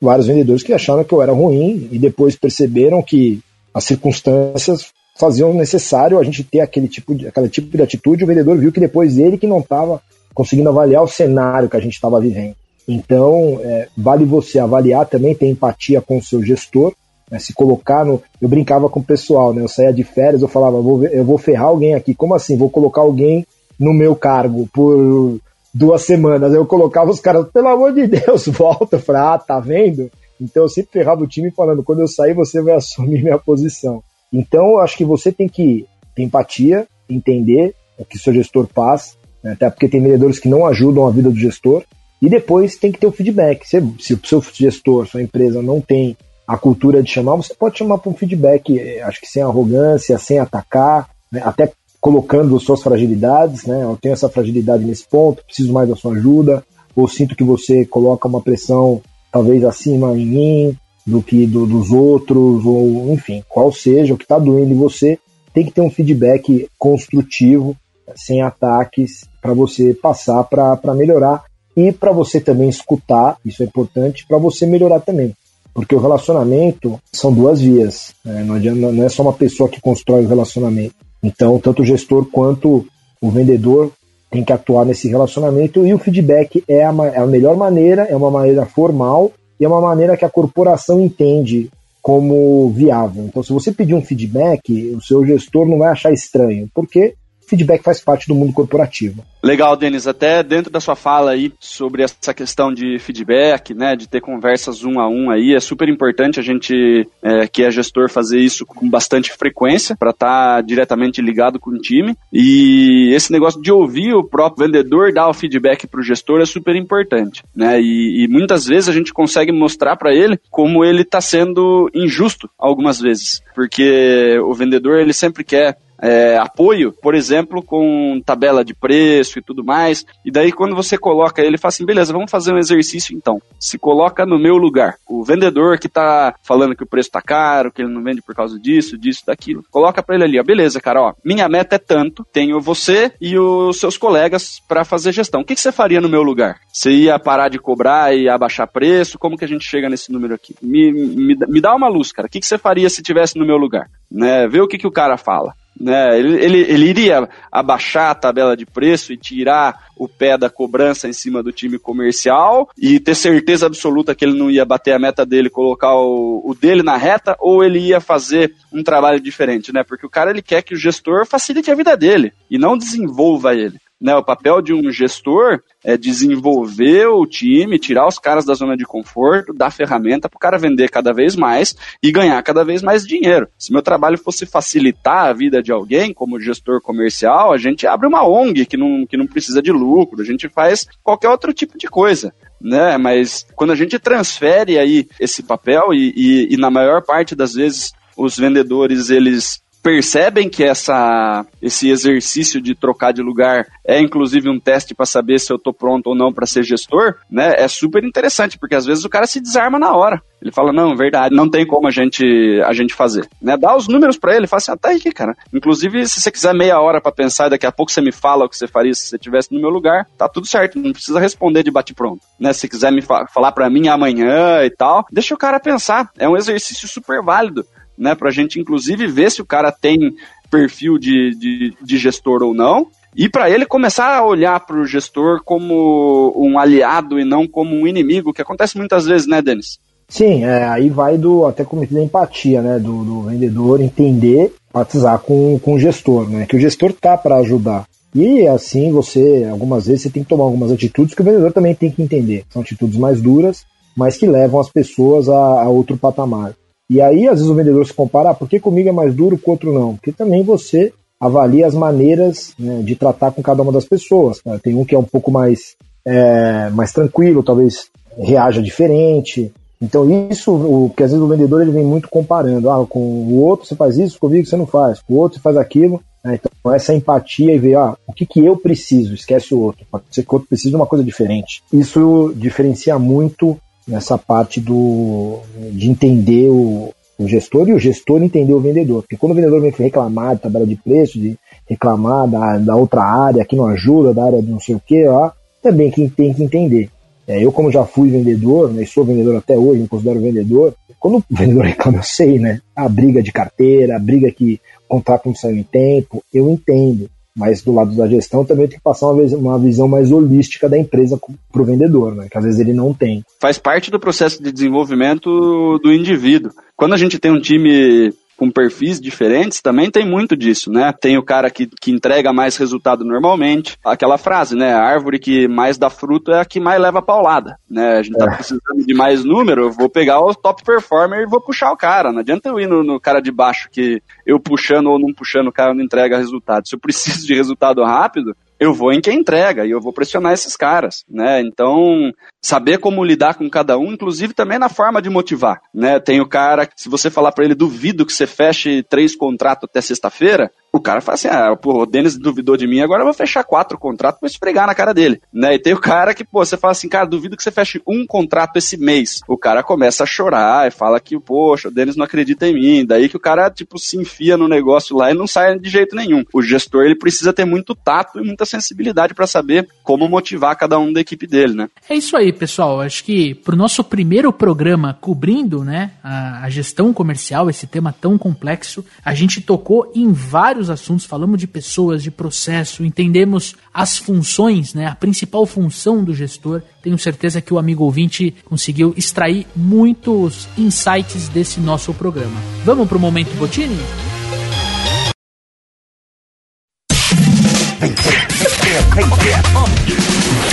vários vendedores que acharam que eu era ruim e depois perceberam que as circunstâncias faziam necessário a gente ter aquele tipo de, aquele tipo de atitude. O vendedor viu que depois ele que não estava conseguindo avaliar o cenário que a gente estava vivendo. Então, é, vale você avaliar também, ter empatia com o seu gestor, né, se colocar no. Eu brincava com o pessoal, né? Eu saía de férias, eu falava, vou, eu vou ferrar alguém aqui. Como assim? Vou colocar alguém no meu cargo por duas semanas. Eu colocava os caras, pelo amor de Deus, volta. Eu ah, tá vendo? Então eu sempre ferrava o time falando, quando eu sair, você vai assumir minha posição. Então eu acho que você tem que ter empatia, entender o que seu gestor faz, né? até porque tem vendedores que não ajudam a vida do gestor. E depois tem que ter o feedback. Se, se o seu gestor, sua empresa não tem a cultura de chamar, você pode chamar para um feedback, eh, acho que sem arrogância, sem atacar, né? até colocando suas fragilidades, né? Eu tenho essa fragilidade nesse ponto, preciso mais da sua ajuda, ou sinto que você coloca uma pressão talvez acima em mim do que do, dos outros, ou enfim, qual seja o que está doendo em você, tem que ter um feedback construtivo, sem ataques, para você passar para melhorar e para você também escutar, isso é importante, para você melhorar também. Porque o relacionamento são duas vias, né? não, adianta, não é só uma pessoa que constrói o relacionamento. Então, tanto o gestor quanto o vendedor tem que atuar nesse relacionamento e o feedback é a, é a melhor maneira, é uma maneira formal e é uma maneira que a corporação entende como viável. Então, se você pedir um feedback, o seu gestor não vai achar estranho, porque feedback faz parte do mundo corporativo. Legal, Denis. Até dentro da sua fala aí sobre essa questão de feedback, né, de ter conversas um a um aí, é super importante a gente é, que é gestor fazer isso com bastante frequência para estar tá diretamente ligado com o time. E esse negócio de ouvir o próprio vendedor dar o feedback para o gestor é super importante, né? E, e muitas vezes a gente consegue mostrar para ele como ele está sendo injusto algumas vezes, porque o vendedor ele sempre quer é, apoio, por exemplo, com tabela de preço e tudo mais. E daí, quando você coloca ele, fala assim: beleza, vamos fazer um exercício então. Se coloca no meu lugar. O vendedor que está falando que o preço está caro, que ele não vende por causa disso, disso, daquilo. Coloca para ele ali: ó, beleza, cara, ó, minha meta é tanto, tenho você e os seus colegas para fazer gestão. O que, que você faria no meu lugar? Você ia parar de cobrar e abaixar preço? Como que a gente chega nesse número aqui? Me, me, me dá uma luz, cara. O que, que você faria se tivesse no meu lugar? Né? Vê o que, que o cara fala. Né? Ele, ele, ele iria abaixar a tabela de preço e tirar o pé da cobrança em cima do time comercial e ter certeza absoluta que ele não ia bater a meta dele, colocar o, o dele na reta, ou ele ia fazer um trabalho diferente, né? Porque o cara ele quer que o gestor facilite a vida dele e não desenvolva ele. Né, o papel de um gestor é desenvolver o time, tirar os caras da zona de conforto, dar ferramenta para o cara vender cada vez mais e ganhar cada vez mais dinheiro. Se meu trabalho fosse facilitar a vida de alguém, como gestor comercial, a gente abre uma ONG que não, que não precisa de lucro, a gente faz qualquer outro tipo de coisa. Né, mas quando a gente transfere aí esse papel e, e, e na maior parte das vezes os vendedores eles percebem que essa, esse exercício de trocar de lugar é inclusive um teste para saber se eu tô pronto ou não para ser gestor, né? É super interessante, porque às vezes o cara se desarma na hora. Ele fala, não, verdade, não tem como a gente, a gente fazer. Né? Dá os números para ele, fala assim, ah, tá aqui, cara. Inclusive, se você quiser meia hora para pensar daqui a pouco você me fala o que você faria se você estivesse no meu lugar, tá tudo certo, não precisa responder de bate-pronto. Né? Se quiser me fa falar para mim amanhã e tal, deixa o cara pensar. É um exercício super válido né? Para a gente, inclusive, ver se o cara tem perfil de, de, de gestor ou não. E para ele começar a olhar para o gestor como um aliado e não como um inimigo, que acontece muitas vezes, né, Denis? Sim, é, aí vai do até como da empatia, né, do, do, vendedor entender, batizar com, com o gestor, né, que o gestor tá para ajudar. E assim você, algumas vezes você tem que tomar algumas atitudes que o vendedor também tem que entender. São atitudes mais duras, mas que levam as pessoas a, a outro patamar. E aí, às vezes, o vendedor se compara, ah, por que comigo é mais duro que o outro não? Porque também você avalia as maneiras né, de tratar com cada uma das pessoas. Né? Tem um que é um pouco mais, é, mais tranquilo, talvez reaja diferente. Então, isso, o que às vezes o vendedor ele vem muito comparando. Ah, com o outro você faz isso, comigo você não faz, com o outro você faz aquilo. Né? Então, essa empatia e ver, ah, o que, que eu preciso, esquece o outro. Pode ser que o outro precise de uma coisa diferente. Isso diferencia muito nessa parte do, de entender o, o gestor e o gestor entender o vendedor. Porque quando o vendedor vem reclamar de tabela de preço, de reclamar da, da outra área que não ajuda, da área de não sei o que, ó, também quem tem que entender. É, eu, como já fui vendedor, né, sou vendedor até hoje, me considero vendedor, quando o vendedor reclama, eu sei, né? A briga de carteira, a briga que o contrato não saiu em tempo, eu entendo. Mas do lado da gestão também tem que passar uma, uma visão mais holística da empresa para o vendedor, né? que às vezes ele não tem. Faz parte do processo de desenvolvimento do indivíduo. Quando a gente tem um time com perfis diferentes, também tem muito disso, né? Tem o cara que, que entrega mais resultado normalmente. Aquela frase, né? A árvore que mais dá fruto é a que mais leva paulada, né? A gente tá é. precisando de mais número, eu vou pegar o top performer e vou puxar o cara. Não adianta eu ir no, no cara de baixo que eu puxando ou não puxando o cara não entrega resultado. Se eu preciso de resultado rápido, eu vou em quem entrega e eu vou pressionar esses caras, né? Então, saber como lidar com cada um, inclusive também na forma de motivar, né? Tem o cara, se você falar para ele, duvido que você feche três contratos até sexta-feira, o cara fala assim: ah, pô, o Denis duvidou de mim, agora eu vou fechar quatro contratos pra esfregar na cara dele. Né? E tem o cara que, pô, você fala assim, cara, duvido que você feche um contrato esse mês. O cara começa a chorar e fala que, poxa, o Denis não acredita em mim. Daí que o cara, tipo, se enfia no negócio lá e não sai de jeito nenhum. O gestor, ele precisa ter muito tato e muita sensibilidade para saber como motivar cada um da equipe dele, né? É isso aí, pessoal. Acho que pro nosso primeiro programa cobrindo, né, a, a gestão comercial, esse tema tão complexo, a gente tocou em vários assuntos, falamos de pessoas, de processo, entendemos as funções, né, a principal função do gestor. Tenho certeza que o amigo ouvinte conseguiu extrair muitos insights desse nosso programa. Vamos pro momento Botini?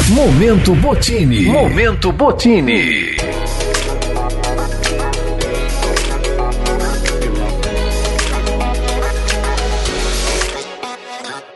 Momento Botini. Momento Botini.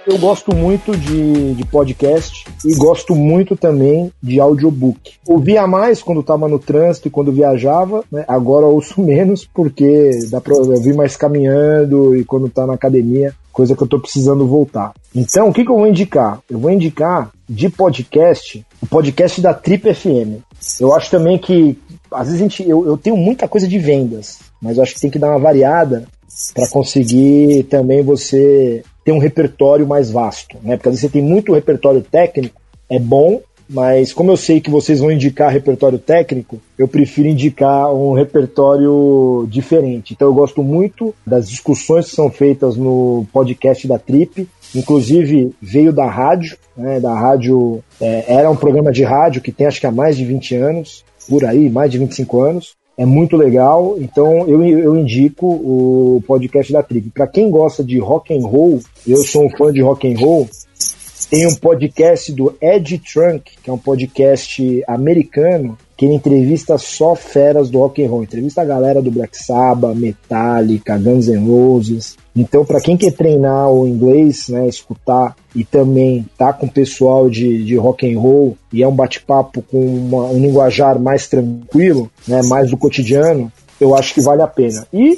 Eu gosto muito de, de podcast e gosto muito também de audiobook. Ouvia mais quando estava no trânsito e quando viajava, né? agora ouço menos porque dá para ouvir mais caminhando e quando está na academia, coisa que eu estou precisando voltar. Então, o que, que eu vou indicar? Eu vou indicar de podcast o podcast da Trip FM. Eu acho também que, às vezes, a gente, eu, eu tenho muita coisa de vendas, mas eu acho que tem que dar uma variada para conseguir também você ter um repertório mais vasto, né? Porque às vezes você tem muito repertório técnico, é bom, mas como eu sei que vocês vão indicar repertório técnico, eu prefiro indicar um repertório diferente. Então eu gosto muito das discussões que são feitas no podcast da Trip, inclusive veio da rádio, né, da rádio, é, era um programa de rádio que tem acho que há mais de 20 anos, por aí, mais de 25 anos, é muito legal, então eu, eu indico o podcast da Trip. Para quem gosta de rock and roll, eu sou um fã de rock and roll. Tem um podcast do Ed Trunk, que é um podcast americano, que ele entrevista só feras do rock and roll. Entrevista a galera do Black Sabbath, Metallica, Guns N' Roses. Então, para quem quer treinar o inglês, né, escutar e também tá com pessoal de, de rock and roll e é um bate-papo com uma, um linguajar mais tranquilo, né, mais do cotidiano, eu acho que vale a pena. E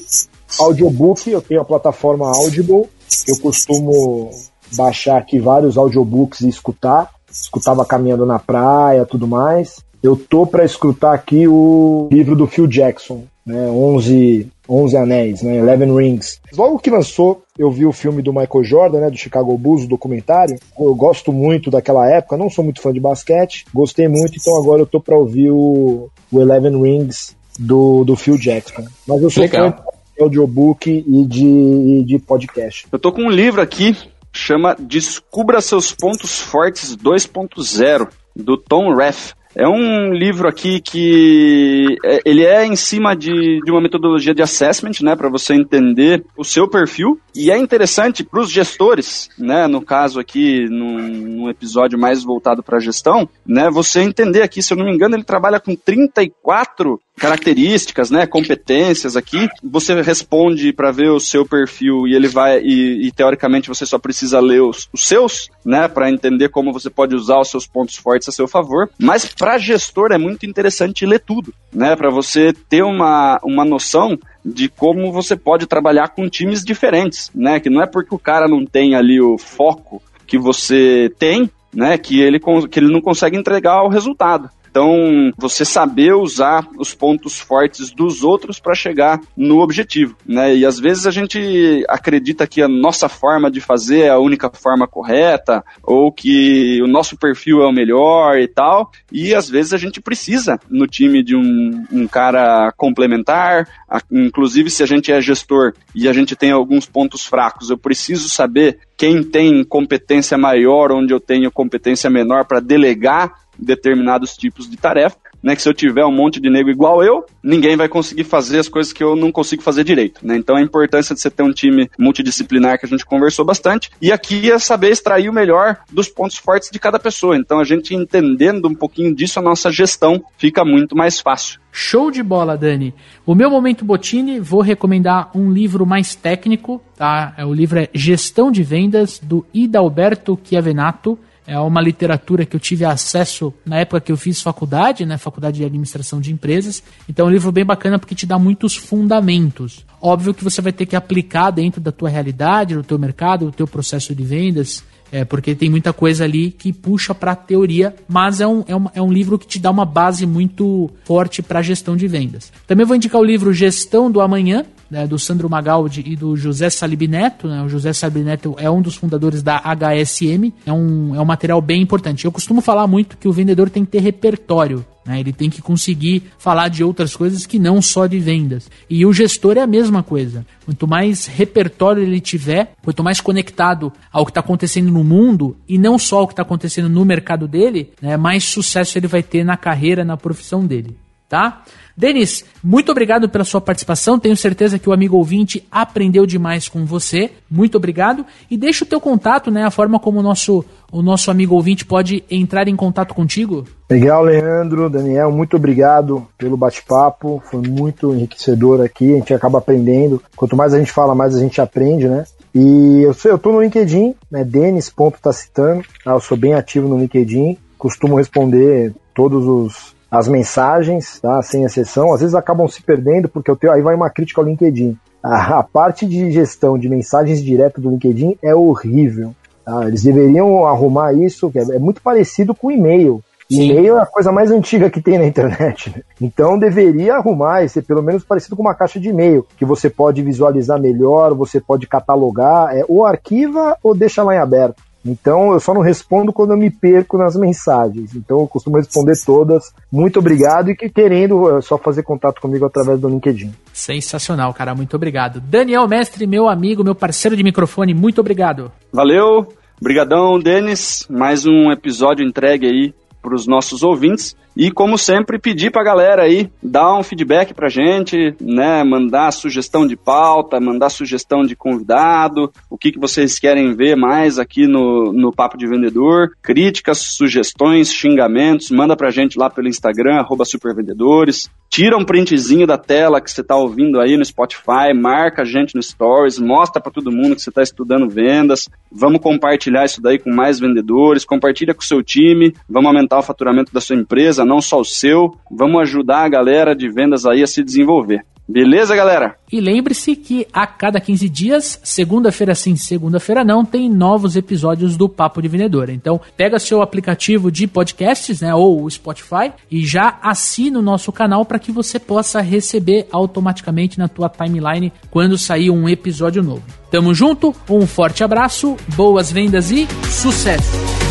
audiobook, eu tenho a plataforma Audible, eu costumo baixar aqui vários audiobooks e escutar. Escutava caminhando na praia, tudo mais. Eu tô para escutar aqui o livro do Phil Jackson, né, 11, 11 Anéis, né, Eleven Rings. Logo que lançou, eu vi o filme do Michael Jordan, né, do Chicago Bulls, o documentário. Eu gosto muito daquela época, não sou muito fã de basquete, gostei muito, então agora eu tô para ouvir o, o Eleven Rings do, do Phil Jackson. Mas eu sou Legal. fã de audiobook e de, e de podcast. Eu tô com um livro aqui, chama Descubra Seus Pontos Fortes 2.0, do Tom Rath. É um livro aqui que é, ele é em cima de, de uma metodologia de assessment, né, para você entender o seu perfil. E é interessante para os gestores, né, no caso aqui, num, num episódio mais voltado para gestão, né, você entender aqui, se eu não me engano, ele trabalha com 34 características, né, competências aqui. Você responde para ver o seu perfil e ele vai e, e teoricamente você só precisa ler os, os seus, né, para entender como você pode usar os seus pontos fortes a seu favor. Mas para gestor é muito interessante ler tudo, né, para você ter uma, uma noção de como você pode trabalhar com times diferentes, né, que não é porque o cara não tem ali o foco que você tem, né, que ele, que ele não consegue entregar o resultado. Então, você saber usar os pontos fortes dos outros para chegar no objetivo, né? E às vezes a gente acredita que a nossa forma de fazer é a única forma correta, ou que o nosso perfil é o melhor e tal, e às vezes a gente precisa no time de um, um cara complementar, inclusive se a gente é gestor e a gente tem alguns pontos fracos, eu preciso saber quem tem competência maior, onde eu tenho competência menor para delegar determinados tipos de tarefa, né? Que se eu tiver um monte de nego igual eu, ninguém vai conseguir fazer as coisas que eu não consigo fazer direito, né? Então a importância de você ter um time multidisciplinar que a gente conversou bastante. E aqui é saber extrair o melhor dos pontos fortes de cada pessoa. Então a gente entendendo um pouquinho disso, a nossa gestão fica muito mais fácil. Show de bola, Dani. O meu momento Botini, vou recomendar um livro mais técnico, tá? O livro é Gestão de Vendas do Idalberto Chiavenato é uma literatura que eu tive acesso na época que eu fiz faculdade, né, faculdade de administração de empresas. Então é um livro bem bacana porque te dá muitos fundamentos. Óbvio que você vai ter que aplicar dentro da tua realidade, do teu mercado, do teu processo de vendas, é, porque tem muita coisa ali que puxa para a teoria, mas é um, é, um, é um livro que te dá uma base muito forte para gestão de vendas. Também vou indicar o livro Gestão do Amanhã, né, do Sandro Magaldi e do José Salib Neto. Né? O José Salib Neto é um dos fundadores da HSM, é um, é um material bem importante. Eu costumo falar muito que o vendedor tem que ter repertório. Né? Ele tem que conseguir falar de outras coisas que não só de vendas. E o gestor é a mesma coisa. Quanto mais repertório ele tiver, quanto mais conectado ao que está acontecendo no mundo e não só ao que está acontecendo no mercado dele, né, mais sucesso ele vai ter na carreira, na profissão dele. Tá? Denis, muito obrigado pela sua participação. Tenho certeza que o amigo ouvinte aprendeu demais com você. Muito obrigado. E deixa o teu contato, né? A forma como o nosso, o nosso amigo ouvinte pode entrar em contato contigo. Legal, Leandro, Daniel, muito obrigado pelo bate-papo. Foi muito enriquecedor aqui. A gente acaba aprendendo. Quanto mais a gente fala, mais a gente aprende, né? E eu, eu tô no LinkedIn, né? Denis.tacitano. Tá? Eu sou bem ativo no LinkedIn. Costumo responder todos os as mensagens, tá? sem exceção, às vezes acabam se perdendo, porque eu tenho, aí vai uma crítica ao LinkedIn. A, a parte de gestão de mensagens diretas do LinkedIn é horrível. Tá? Eles deveriam arrumar isso, que é, é muito parecido com e-mail. E-mail é a coisa mais antiga que tem na internet. Né? Então deveria arrumar e ser pelo menos parecido com uma caixa de e-mail, que você pode visualizar melhor, você pode catalogar, é, ou arquiva ou deixa lá em aberto. Então eu só não respondo quando eu me perco nas mensagens. Então eu costumo responder todas. Muito obrigado e que querendo é só fazer contato comigo através do LinkedIn. Sensacional, cara. Muito obrigado. Daniel Mestre, meu amigo, meu parceiro de microfone, muito obrigado. Valeu. Obrigadão, Denis. Mais um episódio entregue aí para os nossos ouvintes. E como sempre, pedir para a galera aí dar um feedback para gente, né? Mandar sugestão de pauta, mandar sugestão de convidado, o que, que vocês querem ver mais aqui no, no Papo de Vendedor, críticas, sugestões, xingamentos, manda para gente lá pelo Instagram, arroba supervendedores. Tira um printzinho da tela que você está ouvindo aí no Spotify, marca a gente no Stories, mostra para todo mundo que você está estudando vendas. Vamos compartilhar isso daí com mais vendedores, compartilha com o seu time, vamos aumentar o faturamento da sua empresa, não só o seu. Vamos ajudar a galera de vendas aí a se desenvolver. Beleza, galera? E lembre-se que a cada 15 dias, segunda-feira sim, segunda-feira não, tem novos episódios do Papo de Vendedor. Então, pega seu aplicativo de podcasts, né, ou o Spotify, e já assina o nosso canal para que você possa receber automaticamente na tua timeline quando sair um episódio novo. Tamo junto, um forte abraço, boas vendas e sucesso!